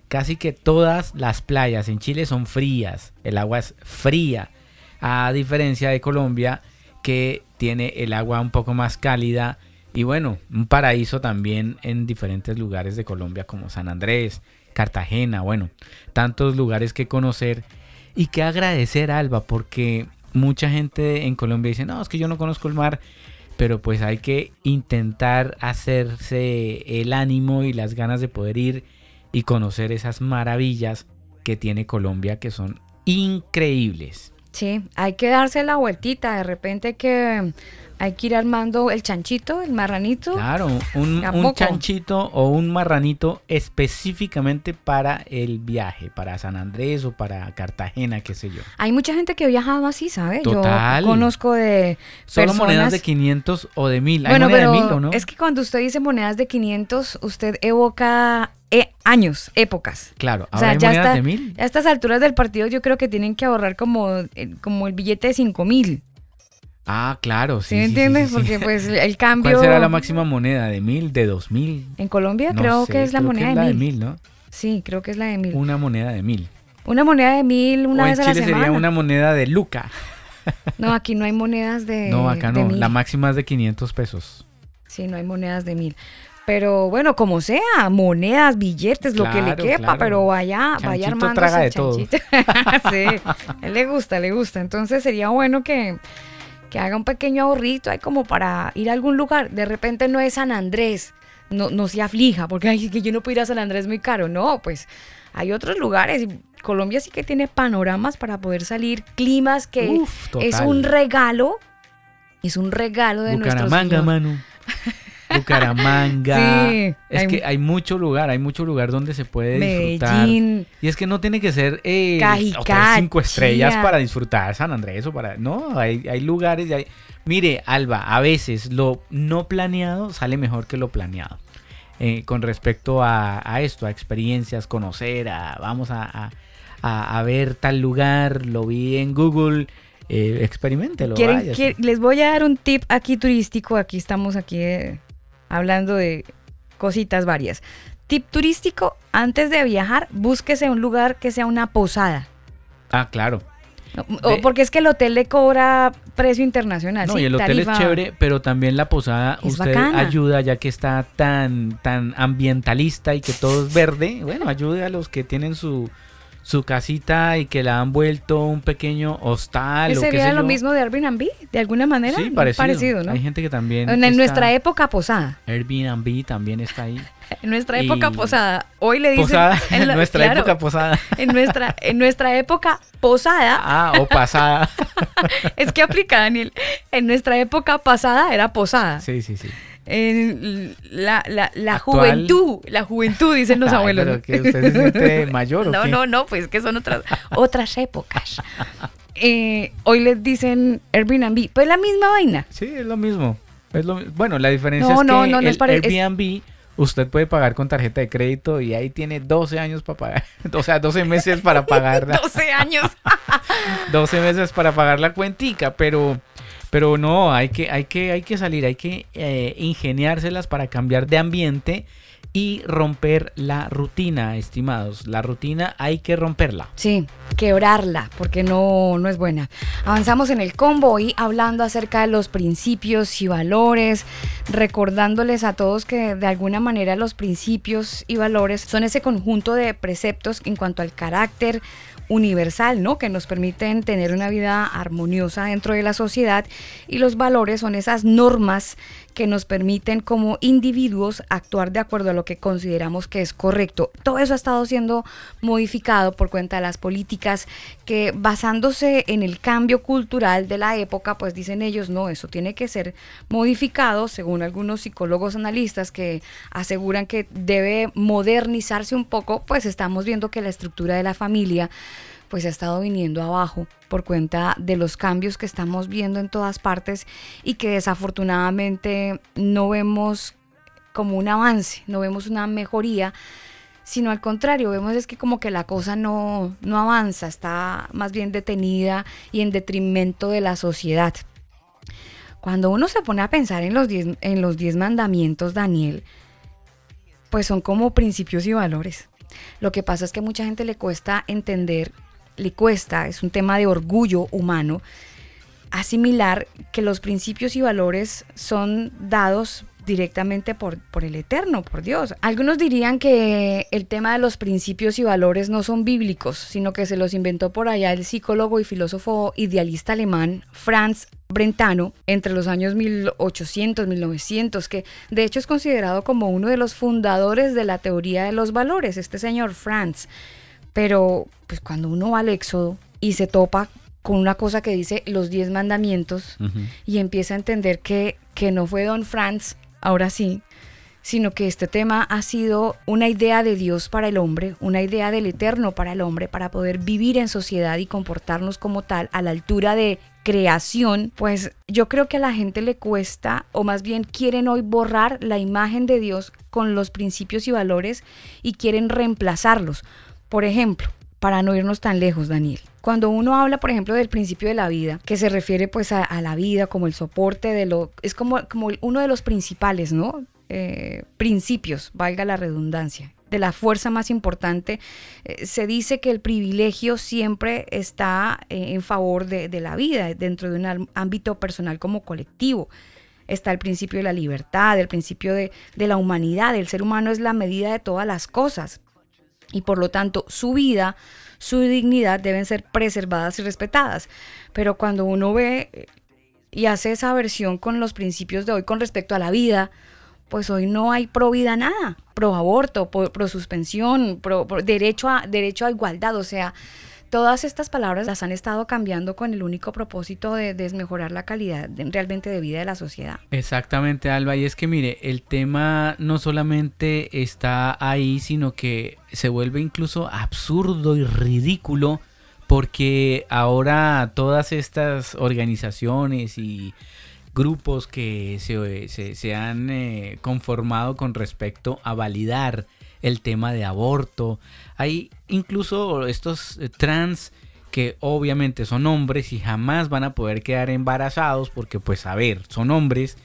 casi que todas las playas en Chile son frías, el agua es fría, a diferencia de Colombia que tiene el agua un poco más cálida y bueno, un paraíso también en diferentes lugares de Colombia como San Andrés, Cartagena, bueno, tantos lugares que conocer y que agradecer, Alba, porque mucha gente en Colombia dice, no, es que yo no conozco el mar, pero pues hay que intentar hacerse el ánimo y las ganas de poder ir y conocer esas maravillas que tiene Colombia que son increíbles. Sí, hay que darse la vueltita, de repente que hay que ir armando el chanchito, el marranito. Claro, un, chanchito o un marranito específicamente para el viaje, para San Andrés o para Cartagena, qué sé yo. Hay mucha gente que ha viajado así, ¿sabes? Yo conozco de Solo monedas de 500 o de 1000. bueno, pero de ¿no? es que cuando usted dice monedas de 500, usted evoca eh, años, épocas. Claro, ahora o sea, ya de 1000. A estas alturas del partido yo creo que tienen que ahorrar como, eh, como el billete de 5000. Ah, claro, sí. ¿Sí entiendes? Porque pues el cambio... ¿Cuál será la máxima moneda? ¿De mil? ¿De dos mil? En Colombia creo que es la moneda es la de mil. ¿no? Sí, creo que es la de mil. Una moneda de mil. Una moneda de mil una vez a la semana. sería una moneda de luca. No, aquí no hay monedas de No, acá no. La máxima es de 500 pesos. Sí, no hay monedas de mil. Pero bueno, como sea, monedas, billetes, lo que le quepa, pero vaya, vaya armando traga de todo. sí, él le gusta, le gusta. Entonces sería bueno que que haga un pequeño ahorrito ahí como para ir a algún lugar. De repente no es San Andrés, no, no se aflija, porque ay, que yo no puedo ir a San Andrés muy caro. No, pues hay otros lugares. Colombia sí que tiene panoramas para poder salir, climas que es un regalo. Es un regalo de nuestro Señor. mano. Bucaramanga. Sí, es que hay mucho lugar, hay mucho lugar donde se puede disfrutar. Y es que no tiene que ser eh, cinco estrellas para disfrutar San Andrés o para. No, hay, hay lugares. Hay... Mire, Alba, a veces lo no planeado sale mejor que lo planeado. Eh, con respecto a, esto, a experiencias, conocer, a vamos a, a, ver tal lugar, lo vi en Google. Eh, experimentelo. les voy a dar un tip aquí turístico. Aquí estamos aquí eh, hablando de cositas varias. tip turístico, antes de viajar, búsquese un lugar que sea una posada. Ah, claro. O- porque es que el hotel le cobra precio internacional. No, sí, y el hotel es chévere, pero también la posada Es usted bacana. ayuda ya que está tan tan ambientalista y que todo es verde. Bueno, ayude a los que tienen su su casita y que la han vuelto un pequeño hostal ¿Ese o qué sería sé lo yo. mismo de Airbnb? De alguna manera. Sí, parecido. ¿no? Hay gente que también en está- nuestra época posada. Airbnb también está ahí. En nuestra Y- época posada. Hoy le dicen. Posada, en en la- nuestra claro, época posada. En nuestra, en nuestra época posada. Ah, o pasada. Es que aplica, Daniel. En nuestra época pasada era posada. Sí, sí, sí. En la, la, la juventud, la juventud, dicen los Ay, abuelos. pero ¿no? que usted se siente mayor o No, qué? no, no, pues que son otras, otras épocas. Eh, hoy les dicen Airbnb, pues la misma vaina. Sí, es lo mismo. Es lo bueno, la diferencia No, es no, que no, el es- Airbnb usted puede pagar con tarjeta de crédito y ahí tiene 12 años para pagar. O sea, 12 meses para pagar. 12 años. 12 meses para pagar la cuentica, pero pero no, hay que hay que hay que salir, hay que eh, ingeniárselas para cambiar de ambiente y romper la rutina, estimados. La rutina hay que romperla. Sí, quebrarla, porque no, no es buena. Avanzamos en el combo y hablando acerca de los principios y valores, recordándoles a todos que de alguna manera los principios y valores son ese conjunto de preceptos en cuanto al carácter universal, ¿no? Que nos permiten tener una vida armoniosa dentro de la sociedad y los valores son esas normas que nos permiten como individuos actuar de acuerdo a lo que consideramos que es correcto. Todo eso ha estado siendo modificado por cuenta de las políticas que basándose en el cambio cultural de la época, pues dicen ellos, no, eso tiene que ser modificado, según algunos psicólogos analistas que aseguran que debe modernizarse un poco, pues estamos viendo que la estructura de la familia pues ha estado viniendo abajo por cuenta de los cambios que estamos viendo en todas partes y que desafortunadamente no vemos como un avance, no vemos una mejoría, sino al contrario, vemos es que como que la cosa no, no avanza, está más bien detenida y en detrimento de la sociedad. Cuando uno se pone a pensar en los diez, en los diez mandamientos, Daniel, pues son como principios y valores. Lo que pasa es que mucha gente le cuesta entender, le cuesta, es un tema de orgullo humano, asimilar que los principios y valores son dados directamente por, por el Eterno, por Dios. Algunos dirían que el tema de los principios y valores no son bíblicos, sino que se los inventó por allá el psicólogo y filósofo idealista alemán Franz Brentano entre los años 1800, 1900, que de hecho es considerado como uno de los fundadores de la teoría de los valores, este señor Franz. Pero pues cuando uno va al Éxodo y se topa con una cosa que dice los diez mandamientos y empieza a entender que, que no fue don Franz, ahora sí, sino que este tema ha sido una idea de Dios para el hombre, una idea del eterno para el hombre, para poder vivir en sociedad y comportarnos como tal a la altura de creación, pues yo creo que a la gente le cuesta, o más bien quieren hoy borrar la imagen de Dios con los principios y valores y quieren reemplazarlos. Por ejemplo, para no irnos tan lejos, Daniel. Cuando uno habla, por ejemplo, del principio de la vida, que se refiere pues a, la vida como el soporte de lo... es como, uno de los principales, ¿no? Eh, principios, valga la redundancia, de la fuerza más importante, eh, se dice que el privilegio siempre está eh, en favor de, la vida, dentro de un ámbito personal como colectivo. Está el principio de la libertad, el principio de la humanidad, el ser humano es la medida de todas las cosas y por lo tanto su vida, su dignidad deben ser preservadas y respetadas. Pero cuando uno ve eh, y hace esa versión con los principios de hoy con respecto a la vida, pues hoy no hay pro vida nada, pro aborto, pro, suspensión, pro, pro derecho, a, derecho a igualdad, o sea, todas estas palabras las han estado cambiando con el único propósito de, de mejorar la calidad realmente de vida de la sociedad. Exactamente, Alba. Y es que mire, el tema no solamente está ahí, sino que se vuelve incluso absurdo y ridículo porque ahora todas estas organizaciones y grupos que se, se- se han eh, conformado con respecto a validar el tema de aborto, hay incluso estos eh, trans que obviamente son hombres y jamás van a poder quedar embarazados porque pues a ver, son hombres.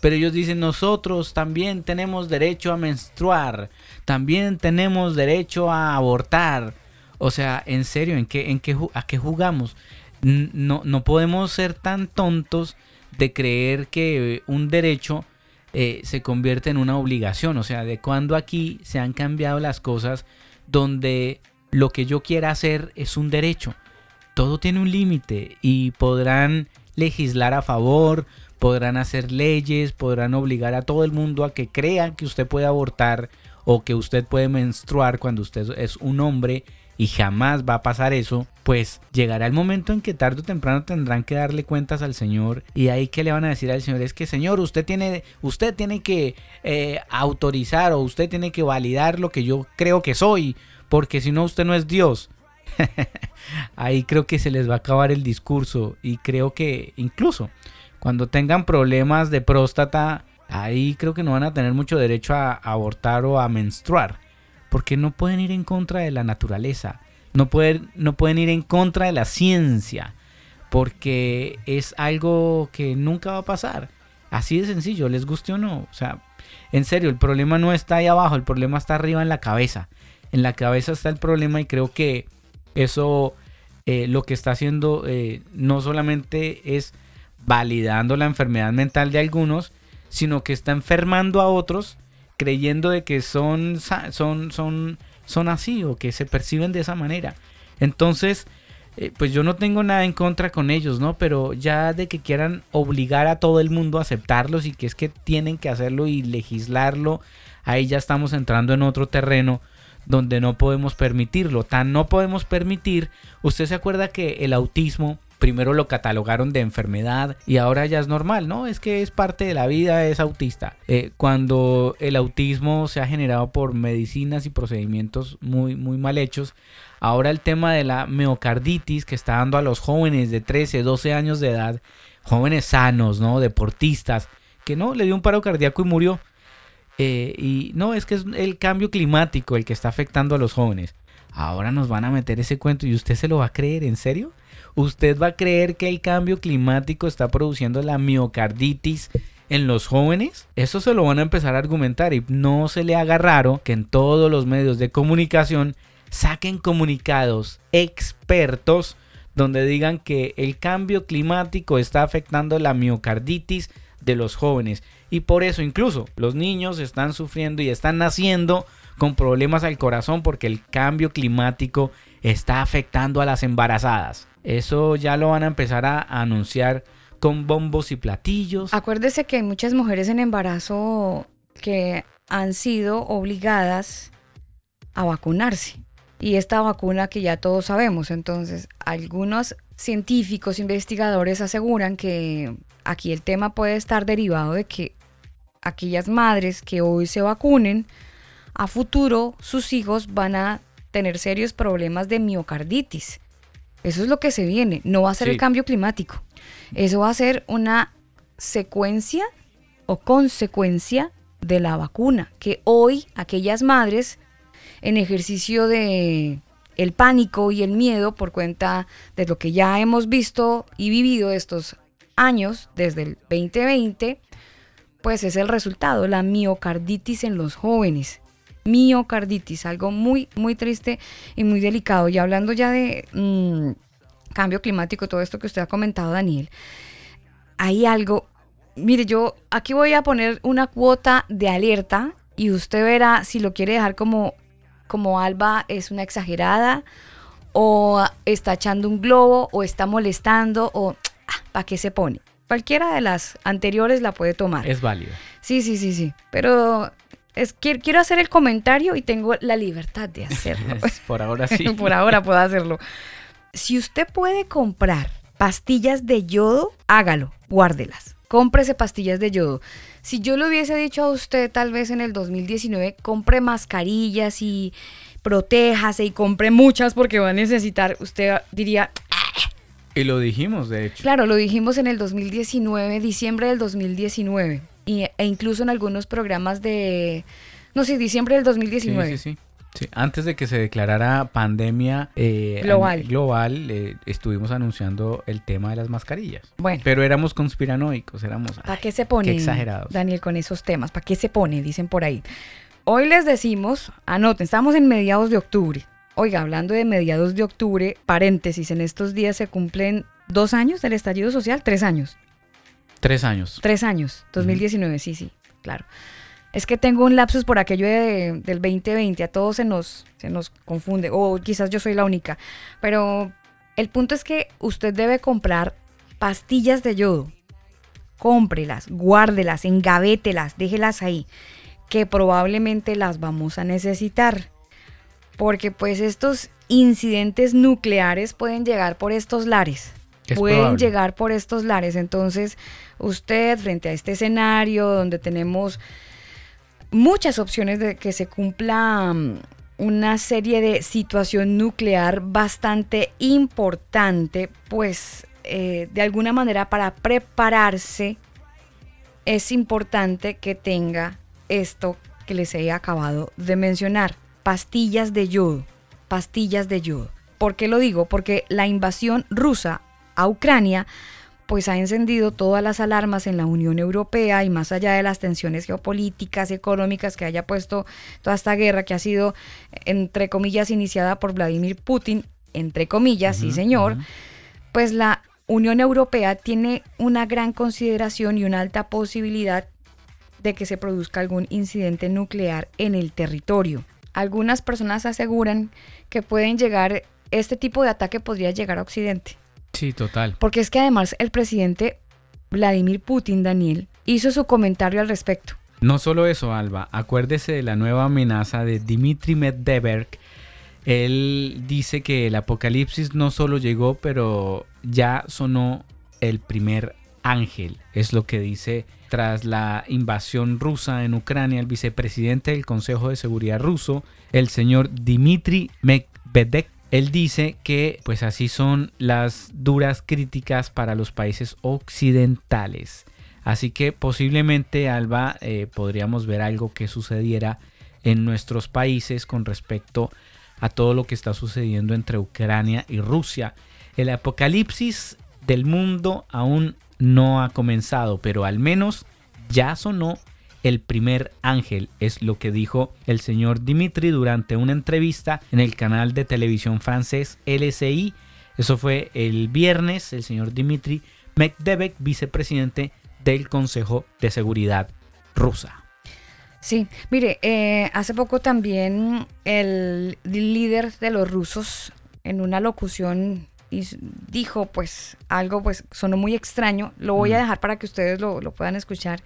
Pero ellos dicen, nosotros también tenemos derecho a menstruar, también tenemos derecho a abortar. O sea, en serio, ¿en qué, en qué, ¿a qué jugamos? No, no podemos ser tan tontos de creer que un derecho eh, se convierte en una obligación. O sea, de cuando aquí se han cambiado las cosas donde lo que yo quiera hacer es un derecho todo tiene un límite y podrán legislar a favor, podrán hacer leyes, podrán obligar a todo el mundo a que crean que usted puede abortar o que usted puede menstruar cuando usted es un hombre y jamás va a pasar eso, pues llegará el momento en que tarde o temprano tendrán que darle cuentas al Señor y ahí que le van a decir al Señor. Es que Señor usted tiene usted tiene que eh, autorizar o usted tiene que validar lo que yo creo que soy porque si no usted no es Dios. Ahí creo que se les va a acabar el discurso y creo que incluso cuando tengan problemas de próstata, ahí creo que no van a tener mucho derecho a, abortar o a menstruar, porque no pueden ir en contra de la naturaleza, no pueden, no pueden ir en contra de la ciencia, porque es algo que nunca va a pasar. Así de sencillo, les guste o no. O sea, en serio, el problema no está ahí abajo, el problema está arriba en la cabeza. En la cabeza está el problema y creo que eso eh, lo que está haciendo eh, no solamente es validando la enfermedad mental de algunos, sino que está enfermando a otros creyendo de que son, son, son, son así o que se perciben de esa manera. Entonces, eh, pues yo no tengo nada en contra con ellos, ¿no? Pero ya de que quieran obligar a todo el mundo a aceptarlos y que es que tienen que hacerlo y legislarlo, ahí ya estamos entrando en otro terreno donde no podemos permitirlo. Tan no podemos permitir, usted se acuerda que el autismo primero lo catalogaron de enfermedad y ahora ya es normal, ¿no? Es que es parte de la vida, es autista. Eh, cuando el autismo se ha generado por medicinas y procedimientos muy, muy mal hechos, ahora el tema de la miocarditis que está dando a los jóvenes de 13, 12 años de edad, jóvenes sanos, ¿no? Deportistas, que no, le dio un paro cardíaco y murió. Eh, y no, es que es el cambio climático el que está afectando a los jóvenes. Ahora nos van a meter ese cuento y usted se lo va a creer, ¿en serio? ¿Usted va a creer que el cambio climático está produciendo la miocarditis en los jóvenes? Eso se lo van a empezar a argumentar y no se le haga raro que en todos los medios de comunicación saquen comunicados expertos donde digan que el cambio climático está afectando la miocarditis de los jóvenes y por eso incluso los niños están sufriendo y están naciendo con problemas al corazón porque el cambio climático está afectando a las embarazadas. Eso ya lo van a empezar a anunciar con bombos y platillos. Acuérdese que hay muchas mujeres en embarazo que han sido obligadas a vacunarse. Y esta vacuna que ya todos sabemos, entonces algunos científicos, investigadores aseguran que aquí el tema puede estar derivado de que aquellas madres que hoy se vacunen, a futuro sus hijos van a tener serios problemas de miocarditis. Eso es lo que se viene. No va a ser el cambio climático. Eso va a ser una secuencia o consecuencia de la vacuna. Que hoy aquellas madres, en ejercicio de el pánico y el miedo por cuenta de lo que ya hemos visto y vivido estos años, desde el 2020, pues es el resultado, la miocarditis en los jóvenes. Miocarditis, algo muy, muy triste y muy delicado. Y hablando ya de mm, cambio climático, todo esto que usted ha comentado, Daniel, hay algo, mire, yo aquí voy a poner una cuota de alerta y usted verá si lo quiere dejar como, como Alba es una exagerada o está echando un globo o está molestando o ah, ¿para qué se pone? Cualquiera de las anteriores la puede tomar. Es válido. Sí, sí, sí, sí. Pero es, quiero hacer el comentario y tengo la libertad de hacerlo. Por ahora sí. Por ahora puedo hacerlo. Si usted puede comprar pastillas de yodo, hágalo, guárdelas. Cómprese pastillas de yodo. Si yo le hubiese dicho a usted tal vez en el 2019, compre mascarillas y protéjase y compre muchas porque va a necesitar, usted diría, y lo dijimos, de hecho. Claro, lo dijimos en el 2019, diciembre del 2019, y, e incluso en algunos programas de, no sé, diciembre del 2019. Sí, sí, sí. Sí, antes de que se declarara pandemia eh, Global. global eh, estuvimos anunciando el tema de las mascarillas. Bueno. Pero éramos conspiranoicos, éramos... ¿Para qué se pone, Qué exagerados. Daniel, con esos temas? ¿Para qué se pone? Dicen por ahí. Hoy les decimos, anoten, estamos en mediados de octubre. Oiga, hablando de mediados de octubre, paréntesis, en estos días se cumplen dos años del estallido social, tres años. Tres años. Tres años, 2019, sí, sí, claro. Es que tengo un lapsus por aquello de- del 2020, a todos se nos, se nos confunde, o quizás yo soy la única, pero el punto es que usted debe comprar pastillas de yodo. Cómprelas, guárdelas, engavételas, déjelas ahí, que probablemente las vamos a necesitar. Porque pues estos incidentes nucleares pueden llegar por estos lares Es pueden probable. llegar por estos lares. Entonces, usted frente a este escenario donde tenemos muchas opciones de que se cumpla mm, una serie de situación nuclear bastante importante, pues eh, de alguna manera para prepararse es importante que tenga esto que les he acabado de mencionar, pastillas de yodo, pastillas de yodo. ¿Por qué lo digo? Porque la invasión rusa a Ucrania pues ha encendido todas las alarmas en la Unión Europea y más allá de las tensiones geopolíticas, económicas que haya puesto toda esta guerra que ha sido, entre comillas, iniciada por Vladimir Putin, entre comillas, sí señor, pues la Unión Europea tiene una gran consideración y una alta posibilidad de que se produzca algún incidente nuclear en el territorio. Algunas personas aseguran que pueden llegar, este tipo de ataque podría llegar a Occidente. Sí, total. Porque es que además el presidente Vladimir Putin, Daniel, hizo su comentario al respecto. No solo eso, Alba, acuérdese de la nueva amenaza de Dmitry Medvedev. Él dice que el apocalipsis no solo llegó, pero ya sonó el primer ángel. Es lo que dice tras la invasión rusa en Ucrania el vicepresidente del Consejo de Seguridad ruso, el señor Dmitry Medvedev. Él dice que pues así son las duras críticas para los países occidentales. Así que posiblemente, Alba, eh, podríamos ver algo que sucediera en nuestros países con respecto a todo lo que está sucediendo entre Ucrania y Rusia. El apocalipsis del mundo aún no ha comenzado, pero al menos ya sonó el primer ángel, es lo que dijo el señor Dimitri durante una entrevista en el canal de televisión francés LCI. Eso fue el viernes, el señor Dimitri Medvedev, vicepresidente del Consejo de Seguridad rusa. Sí, mire, eh, hace poco también el líder de los rusos en una locución dijo pues algo pues sonó muy extraño, lo voy a dejar para que ustedes lo, lo puedan escuchar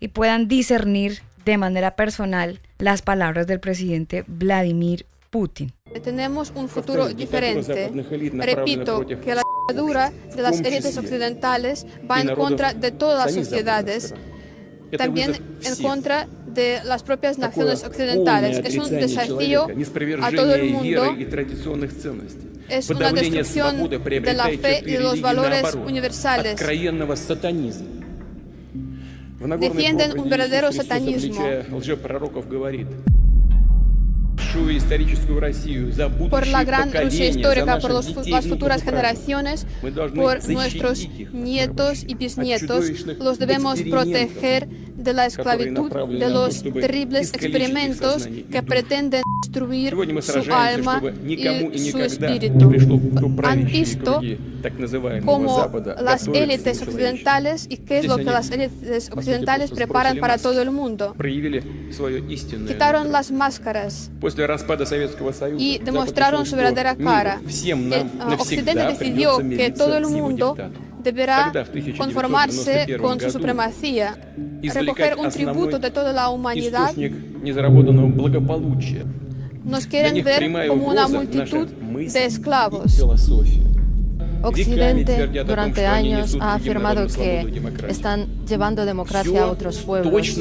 y puedan discernir de manera personal las palabras del presidente Vladimir Putin. Tenemos un futuro diferente. Repito que la dictadura de las élites occidentales va en contra de todas las sociedades, también en contra de las propias naciones occidentales. Es un desafío a todo el mundo, es una destrucción de la fe y de los valores universales. Defienden un verdadero satanismo. por la gran Rusia histórica, por los las futuras generaciones, por nuestros nietos y bisnietos. Los debemos proteger de la esclavitud, de los terribles experimentos que pretenden destruir su alma y su espíritu. Han visto cómo las élites occidentales y qué es lo que las élites occidentales preparan para todo el mundo. Quitaron las máscaras y demostraron su verdadera cara. Occidente decidió que todo el mundo deberá conformarse con su supremacía, recoger un tributo de toda la humanidad. Nos quieren ver como una multitud de esclavos. Occidente durante años ha afirmado que están llevando democracia a otros pueblos,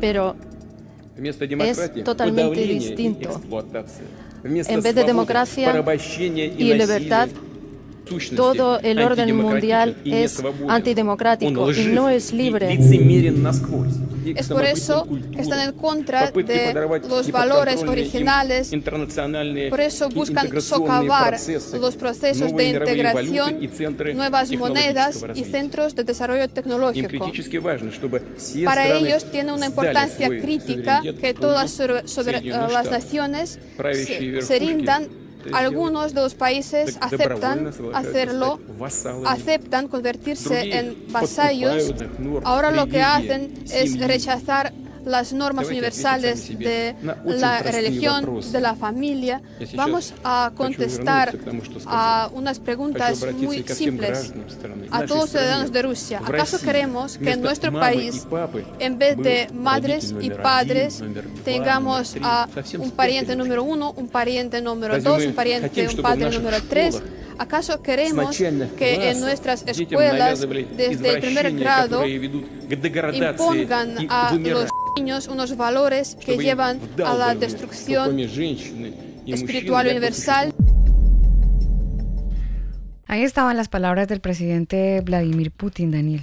pero es totalmente distinto. En vez de democracia y libertad, todo el orden mundial es antidemocrático y no es libre. Es por eso que están en contra de los valores originales. Por eso buscan socavar los procesos de integración, nuevas monedas y centros de desarrollo tecnológico. Para ellos tiene una importancia crítica que todas sobre, las naciones se rindan algunos de los países aceptan hacerlo, aceptan convertirse en vasallos. Ahora lo que hacen es rechazar las normas universales de la religión, de la familia, vamos a contestar a unas preguntas muy simples a todos los ciudadanos de Rusia. ¿Acaso queremos que en nuestro país, en vez de madres y padres, tengamos a un pariente número uno, un pariente número dos, un pariente, un padre número tres? ¿Acaso queremos que en nuestras escuelas, desde el primer grado, impongan a los niños unos valores que llevan a la destrucción espiritual universal? Ahí estaban las palabras del presidente Vladimir Putin, Daniel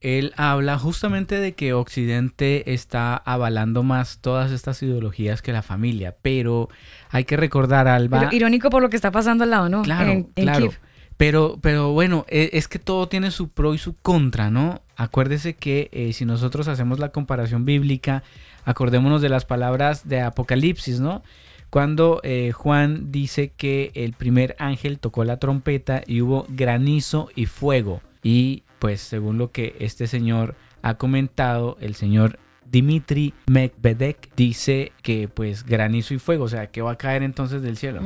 él habla justamente de que Occidente está avalando más todas estas ideologías que la familia, pero hay que recordar, Alba... irónico por lo que está pasando al lado, ¿no? Claro, claro. Pero, pero bueno, e, es que todo tiene su pro y su contra, ¿no? Acuérdese que eh, si nosotros hacemos la comparación bíblica, acordémonos de las palabras de Apocalipsis, ¿no? Cuando eh, Juan dice que el primer ángel tocó la trompeta y hubo granizo y fuego. Y pues según lo que este señor ha comentado, el señor Dimitri Medvedev dice que pues granizo y fuego, o sea, que va a caer entonces del cielo.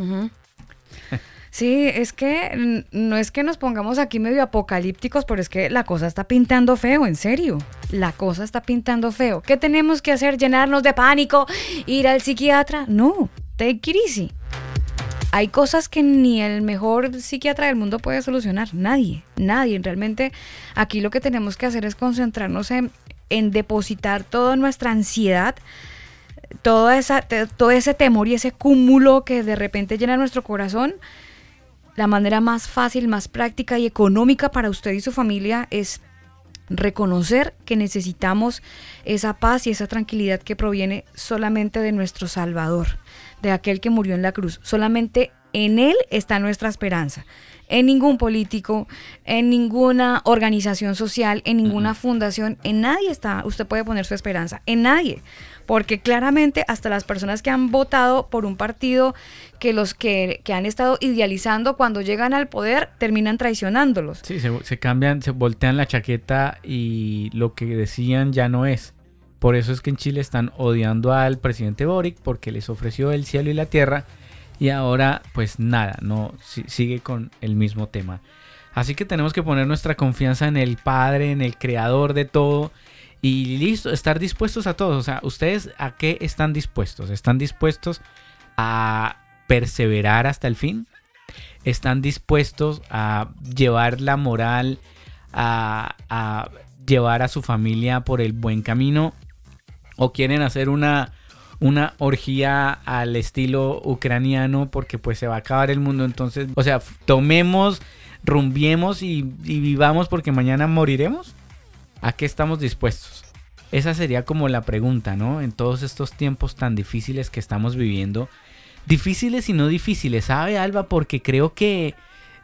Sí, es que no es que nos pongamos aquí medio apocalípticos, pero es que la cosa está pintando feo, en serio. La cosa está pintando feo. ¿Qué tenemos que hacer? ¿Llenarnos de pánico? ¿Ir al psiquiatra? No, take it. Hay cosas que ni el mejor psiquiatra del mundo puede solucionar. Nadie, nadie. Realmente aquí lo que tenemos que hacer es concentrarnos en, depositar toda nuestra ansiedad, toda esa, todo ese temor y ese cúmulo que de repente llena nuestro corazón. La manera más fácil, más práctica y económica para usted y su familia es reconocer que necesitamos esa paz y esa tranquilidad que proviene solamente de nuestro Salvador de aquel que murió en la cruz. Solamente en Él está nuestra esperanza. En ningún político, en ninguna organización social, en ninguna fundación, en nadie está, usted puede poner su esperanza, en nadie. Porque claramente hasta las personas que han votado por un partido que los que, han estado idealizando cuando llegan al poder terminan traicionándolos. Sí, se, se cambian, se voltean la chaqueta y lo que decían ya no es. Por eso es que en Chile están odiando al presidente Boric porque les ofreció el cielo y la tierra y ahora pues nada, no sigue con el mismo tema. Así que tenemos que poner nuestra confianza en el Padre, en el Creador de todo y listo, estar dispuestos a todo. O sea, ustedes a qué están dispuestos? ¿Están dispuestos a perseverar hasta el fin? ¿Están dispuestos a llevar la moral, a, a llevar a su familia por el buen camino? o quieren hacer una, una orgía al estilo ucraniano porque pues se va a acabar el mundo. Entonces, o sea, tomemos, rumbiemos y, vivamos porque mañana moriremos. ¿A qué estamos dispuestos? Esa sería como la pregunta, ¿no? En todos estos tiempos tan difíciles que estamos viviendo. Difíciles y no difíciles, ¿sabe Alba? Porque creo que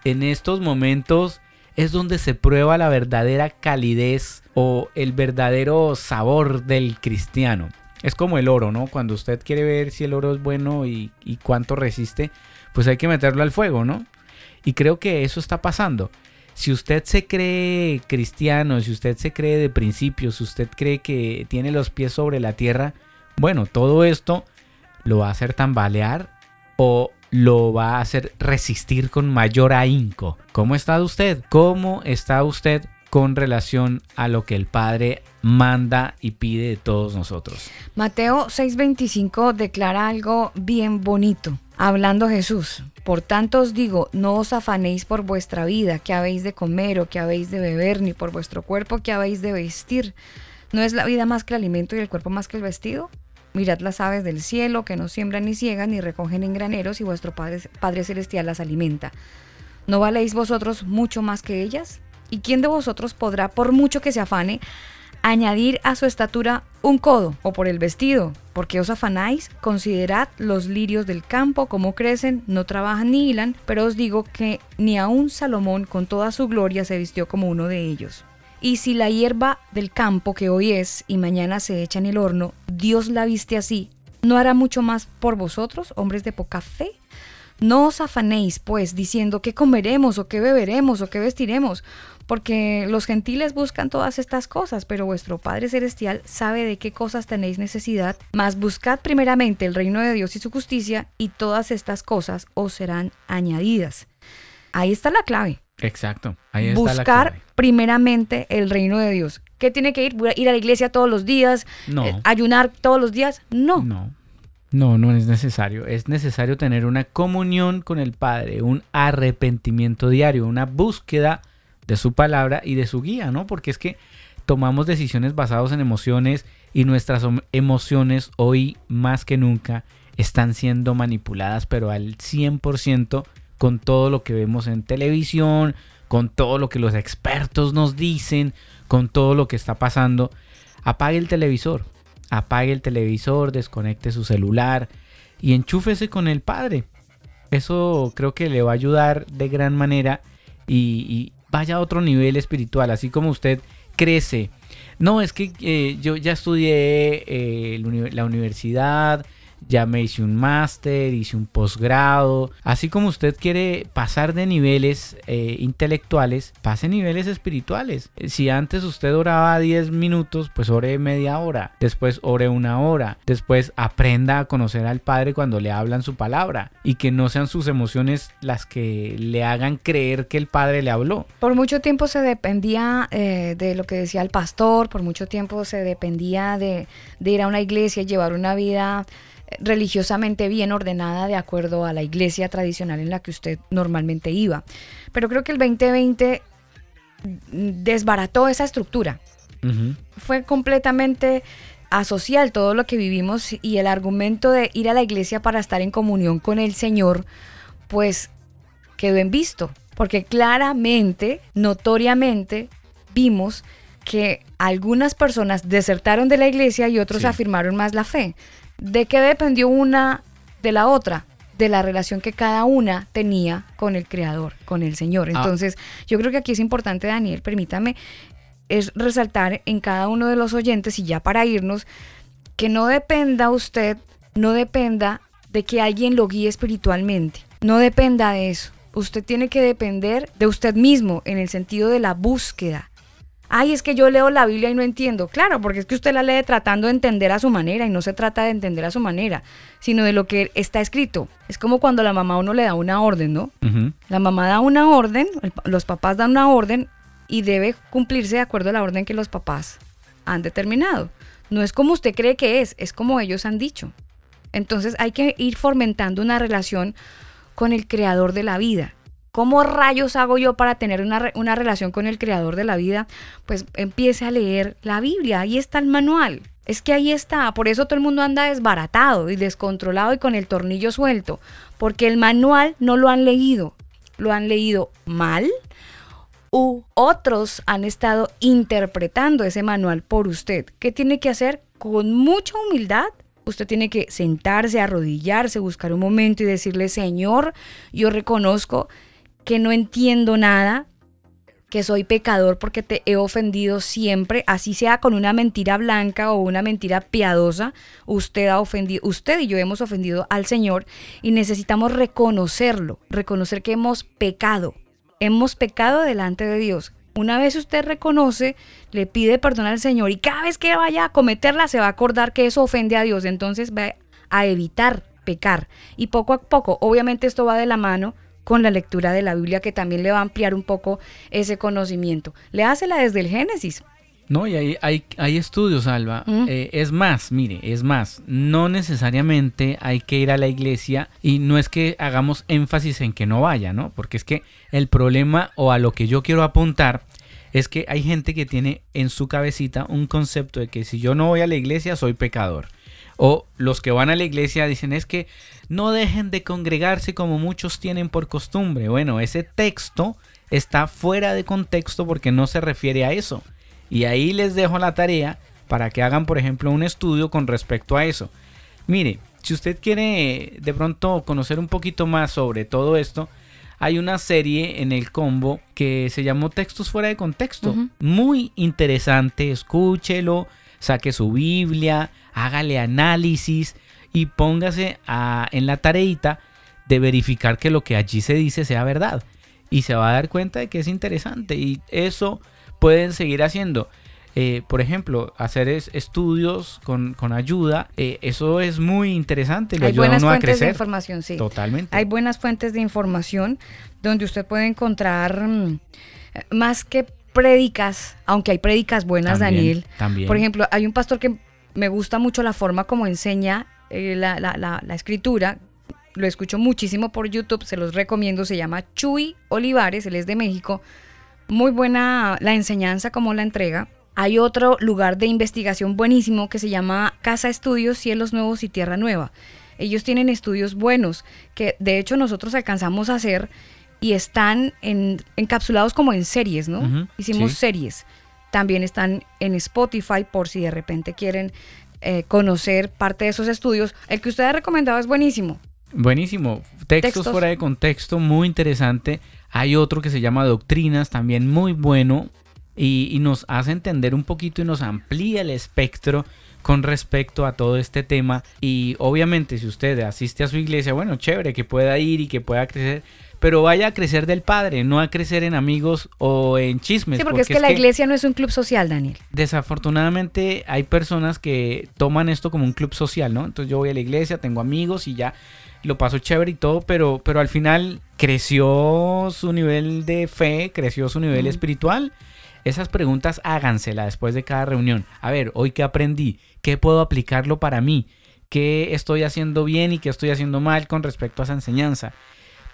en estos momentos es donde se prueba la verdadera calidez o el verdadero sabor del cristiano. Es como el oro, ¿no? Cuando usted quiere ver si el oro es bueno y, cuánto resiste, pues hay que meterlo al fuego, ¿no? Y creo que eso está pasando. Si usted se cree cristiano, si usted se cree de principios, si usted cree que tiene los pies sobre la tierra, bueno, todo esto lo va a hacer tambalear o lo va a hacer resistir con mayor ahínco. ¿Cómo está usted? ¿Cómo está usted con relación a lo que el Padre manda y pide de todos nosotros? Mateo 6:25 declara algo bien bonito. Hablando Jesús, por tanto os digo, no os afanéis por vuestra vida, que habéis de comer o que habéis de beber, ni por vuestro cuerpo, que habéis de vestir. ¿No es la vida más que el alimento y el cuerpo más que el vestido? Mirad las aves del cielo, que no siembran ni ciegan ni recogen en graneros, y vuestro Padre, Padre Celestial las alimenta. ¿No valéis vosotros mucho más que ellas? ¿Y quién de vosotros podrá, por mucho que se afane, añadir a su estatura un codo o por el vestido, porque os afanáis, considerad los lirios del campo, cómo crecen, no trabajan ni hilan, pero os digo que ni aun Salomón con toda su gloria se vistió como uno de ellos. Y si la hierba del campo que hoy es y mañana se echa en el horno, Dios la viste así, ¿no hará mucho más por vosotros, hombres de poca fe? No os afanéis, pues, diciendo qué comeremos o qué beberemos o qué vestiremos, porque los gentiles buscan todas estas cosas, pero vuestro Padre Celestial sabe de qué cosas tenéis necesidad, mas buscad primeramente el reino de Dios y su justicia, y todas estas cosas os serán añadidas. Ahí está la clave. Exacto. Ahí está Buscar la clave. primeramente el reino de Dios. ¿Qué tiene que ir? ¿Ir a la iglesia todos los días? No. Eh, ¿Ayunar todos los días? No. No. No, no es necesario. Es necesario tener una comunión con el Padre, un arrepentimiento diario, una búsqueda de su palabra y de su guía, ¿no? Porque es que tomamos decisiones basadas en emociones y nuestras emociones hoy más que nunca están siendo manipuladas, pero al 100% con todo lo que vemos en televisión, con todo lo que los expertos nos dicen, con todo lo que está pasando. Apague el televisor, apague el televisor, desconecte su celular y enchúfese con el Padre. Eso creo que le va a ayudar de gran manera y, vaya a otro nivel espiritual, así como usted crece. No, es que eh, yo ya estudié eh, la universidad, ya me hice un máster, hice un posgrado. Así como usted quiere pasar de niveles eh, intelectuales, pase niveles espirituales. Si antes usted oraba 10 minutos, pues ore media hora. Después ore una hora. Después aprenda a conocer al Padre cuando le hablan su palabra. Y que no sean sus emociones las que le hagan creer que el Padre le habló. Por mucho tiempo se dependía eh, de lo que decía el pastor, por mucho tiempo se dependía de, de ir a una iglesia y llevar una vida religiosamente bien ordenada de acuerdo a la iglesia tradicional en la que usted normalmente iba. Pero creo que el 2020 desbarató esa estructura. Fue completamente asocial todo lo que vivimos y el argumento de ir a la iglesia para estar en comunión con el Señor, pues quedó en visto, porque claramente, notoriamente, vimos que algunas personas desertaron de la iglesia y otros afirmaron más la fe. ¿De qué dependió una de la otra? De la relación que cada una tenía con el Creador, con el Señor. Ah. Entonces, yo creo que aquí es importante, Daniel, permítame, es resaltar en cada uno de los oyentes y ya para irnos, que no dependa usted, no dependa de que alguien lo guíe espiritualmente. No dependa de eso. Usted tiene que depender de usted mismo en el sentido de la búsqueda Ay, es que yo leo la Biblia y no entiendo. Claro, porque es que usted la lee tratando de entender a su manera y no se trata de entender a su manera, sino de lo que está escrito. Es como cuando la mamá a uno le da una orden, ¿no? La mamá da una orden, los papás dan una orden y debe cumplirse de acuerdo a la orden que los papás han determinado. No es como usted cree que es, es como ellos han dicho. Entonces hay que ir fomentando una relación con el creador de la vida ¿Cómo rayos hago yo para tener una, relación con el creador de la vida? Pues empiece a leer la Biblia, ahí está el manual. Es que ahí está, por eso todo el mundo anda desbaratado y descontrolado y con el tornillo suelto, porque el manual no lo han leído, lo han leído mal u otros han estado interpretando ese manual por usted. ¿Qué tiene que hacer? Con mucha humildad usted tiene que sentarse, arrodillarse, buscar un momento y decirle, Señor, yo reconozco que no entiendo nada, que soy pecador porque te he ofendido siempre, así sea con una mentira blanca o una mentira piadosa, usted ha ofendido, usted y yo hemos ofendido al Señor y necesitamos reconocerlo, reconocer que hemos pecado, hemos pecado delante de Dios. Una vez usted reconoce, le pide perdón al Señor y cada vez que vaya a cometerla se va a acordar que eso ofende a Dios, entonces va a evitar pecar. Y poco a poco, obviamente esto va de la mano con la lectura de la Biblia que también le va a ampliar un poco ese conocimiento. Le Léasela desde el Génesis. No, y hay, hay, hay estudios, Alba. Eh, es más, mire, es más, no necesariamente hay que ir a la iglesia y no es que hagamos énfasis en que no vaya, ¿no? Porque es que el problema o a lo que yo quiero apuntar es que hay gente que tiene en su cabecita un concepto de que si yo no voy a la iglesia soy pecador. O los que van a la iglesia dicen es que no dejen de congregarse como muchos tienen por costumbre. Bueno, ese texto está fuera de contexto porque no se refiere a eso. Y ahí les dejo la tarea para que hagan, por ejemplo, un estudio con respecto a eso. Mire, si usted quiere de pronto conocer un poquito más sobre todo esto, hay una serie en el combo que se llamó Textos fuera de contexto. Muy interesante, escúchelo, saque su Biblia, hágale análisis y póngase en la tareita de verificar que lo que allí se dice sea verdad. Y se va a dar cuenta de que es interesante y eso pueden seguir haciendo. Eh, por ejemplo, hacer estudios con, ayuda, eh, eso es muy interesante. Hay buenas fuentes de información, sí. Totalmente. Hay buenas fuentes de información donde usted puede encontrar mm, más que prédicas, aunque hay prédicas buenas, Daniel. También. Por ejemplo, hay un pastor que me gusta mucho la forma como enseña eh, la, la escritura, lo escucho muchísimo por YouTube, se los recomiendo, se llama Chuy Olivares, él es de México. Muy buena la enseñanza como la entrega. Hay otro lugar de investigación buenísimo que se llama Casa Estudios Cielos Nuevos y Tierra Nueva. Ellos tienen estudios buenos que de hecho nosotros alcanzamos a hacer y están encapsulados como en series, ¿no? Hicimos series. También están en Spotify por si de repente quieren eh, conocer parte de esos estudios. El que usted ha recomendado es buenísimo. Buenísimo. Textos, fuera de contexto, muy interesante. Hay otro que se llama Doctrinas, también muy bueno y, nos hace entender un poquito y nos amplía el espectro con respecto a todo este tema. Y obviamente si usted asiste a su iglesia, bueno, chévere, que pueda ir y que pueda crecer, pero vaya a crecer del Padre, no a crecer en amigos o en chismes. Sí, porque, es que la iglesia no es un club social, Daniel. Desafortunadamente hay personas que toman esto como un club social, ¿no? Entonces yo voy a la iglesia, tengo amigos y ya lo paso chévere y todo, pero, pero al final creció su nivel de fe, creció su nivel espiritual esas preguntas háganselas después de cada reunión. A ver, hoy qué aprendí, qué puedo aplicarlo para mí, qué estoy haciendo bien y qué estoy haciendo mal con respecto a esa enseñanza.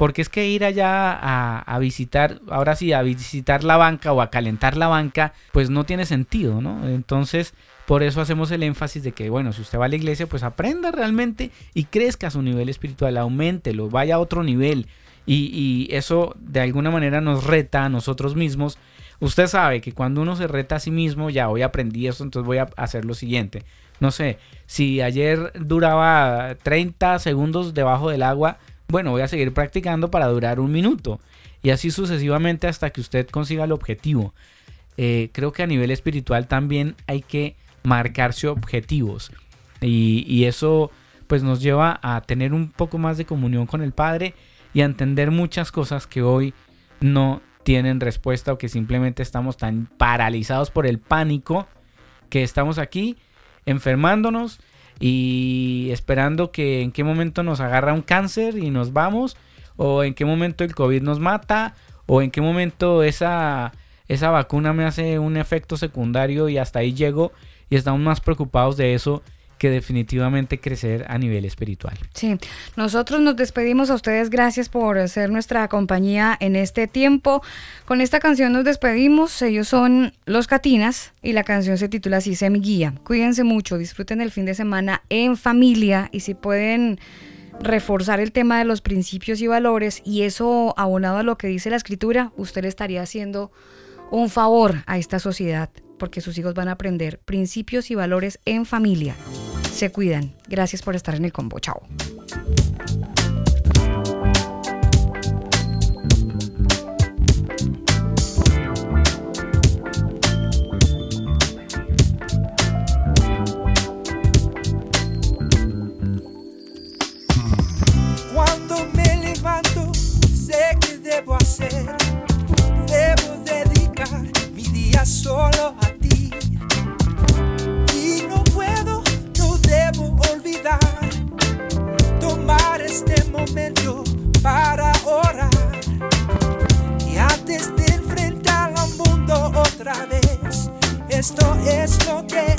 Porque es que ir allá a, visitar, ahora sí, a visitar la banca o a calentar la banca, pues no tiene sentido, ¿no? Entonces, por eso hacemos el énfasis de que, bueno, si usted va a la iglesia, pues aprenda realmente y crezca su nivel espiritual, aumentelo, vaya a otro nivel. Y, y eso de alguna manera nos reta a nosotros mismos Usted sabe que cuando uno se reta a sí mismo, ya hoy aprendí esto, entonces voy a hacer lo siguiente. No sé, si ayer duraba 30 segundos debajo del agua, bueno, voy a seguir practicando para durar un minuto. Y así sucesivamente hasta que usted consiga el objetivo. Eh, creo que a nivel espiritual también hay que marcarse objetivos. Y, y eso pues nos lleva a tener un poco más de comunión con el Padre y a entender muchas cosas que hoy no tienen respuesta o que simplemente estamos tan paralizados por el pánico que estamos aquí enfermándonos y esperando que en qué momento nos agarra un cáncer y nos vamos o en qué momento el COVID nos mata o en qué momento esa, esa vacuna me hace un efecto secundario y hasta ahí llego y estamos más preocupados de eso que definitivamente crecer a nivel espiritual. Sí, nosotros nos despedimos a ustedes, gracias por ser nuestra compañía en este tiempo. Con esta canción nos despedimos, ellos son Los Catinas y la canción se titula así, Se mi guía. Cuídense mucho, disfruten el fin de semana en familia y si pueden reforzar el tema de los principios y valores y eso abonado a lo que dice la escritura, usted le estaría haciendo un favor a esta sociedad porque sus hijos van a aprender principios y valores en familia. Se cuidan. Gracias por estar en el combo. Chao. Cuando me levanto, sé que debo hacer. Debo dedicar mi día solo a tomar este momento para orar y antes de enfrentar al mundo otra vez. Esto es lo que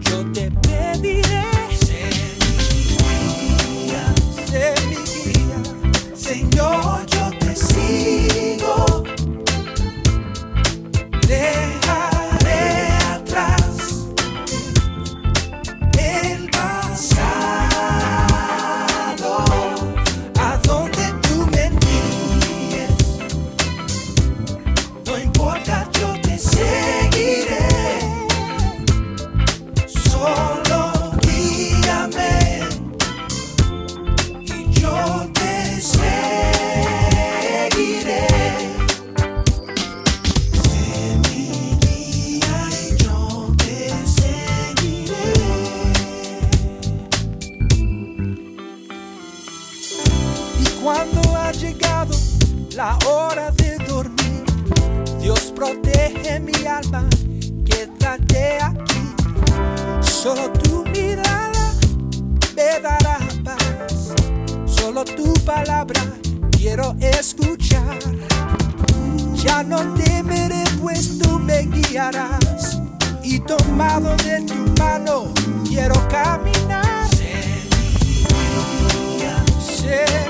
yo te pediré. Sé mi guía, sé mi guía, Señor, yo te sigo. seguiré. la hora de dormir. Dios protege mi alma, quédate aquí. Solo tu mirada me dará paz. Solo tu palabra quiero escuchar. Ya no temeré, pues tú me guiarás. Y tomado de tu mano, quiero caminar. Sé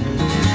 Bye.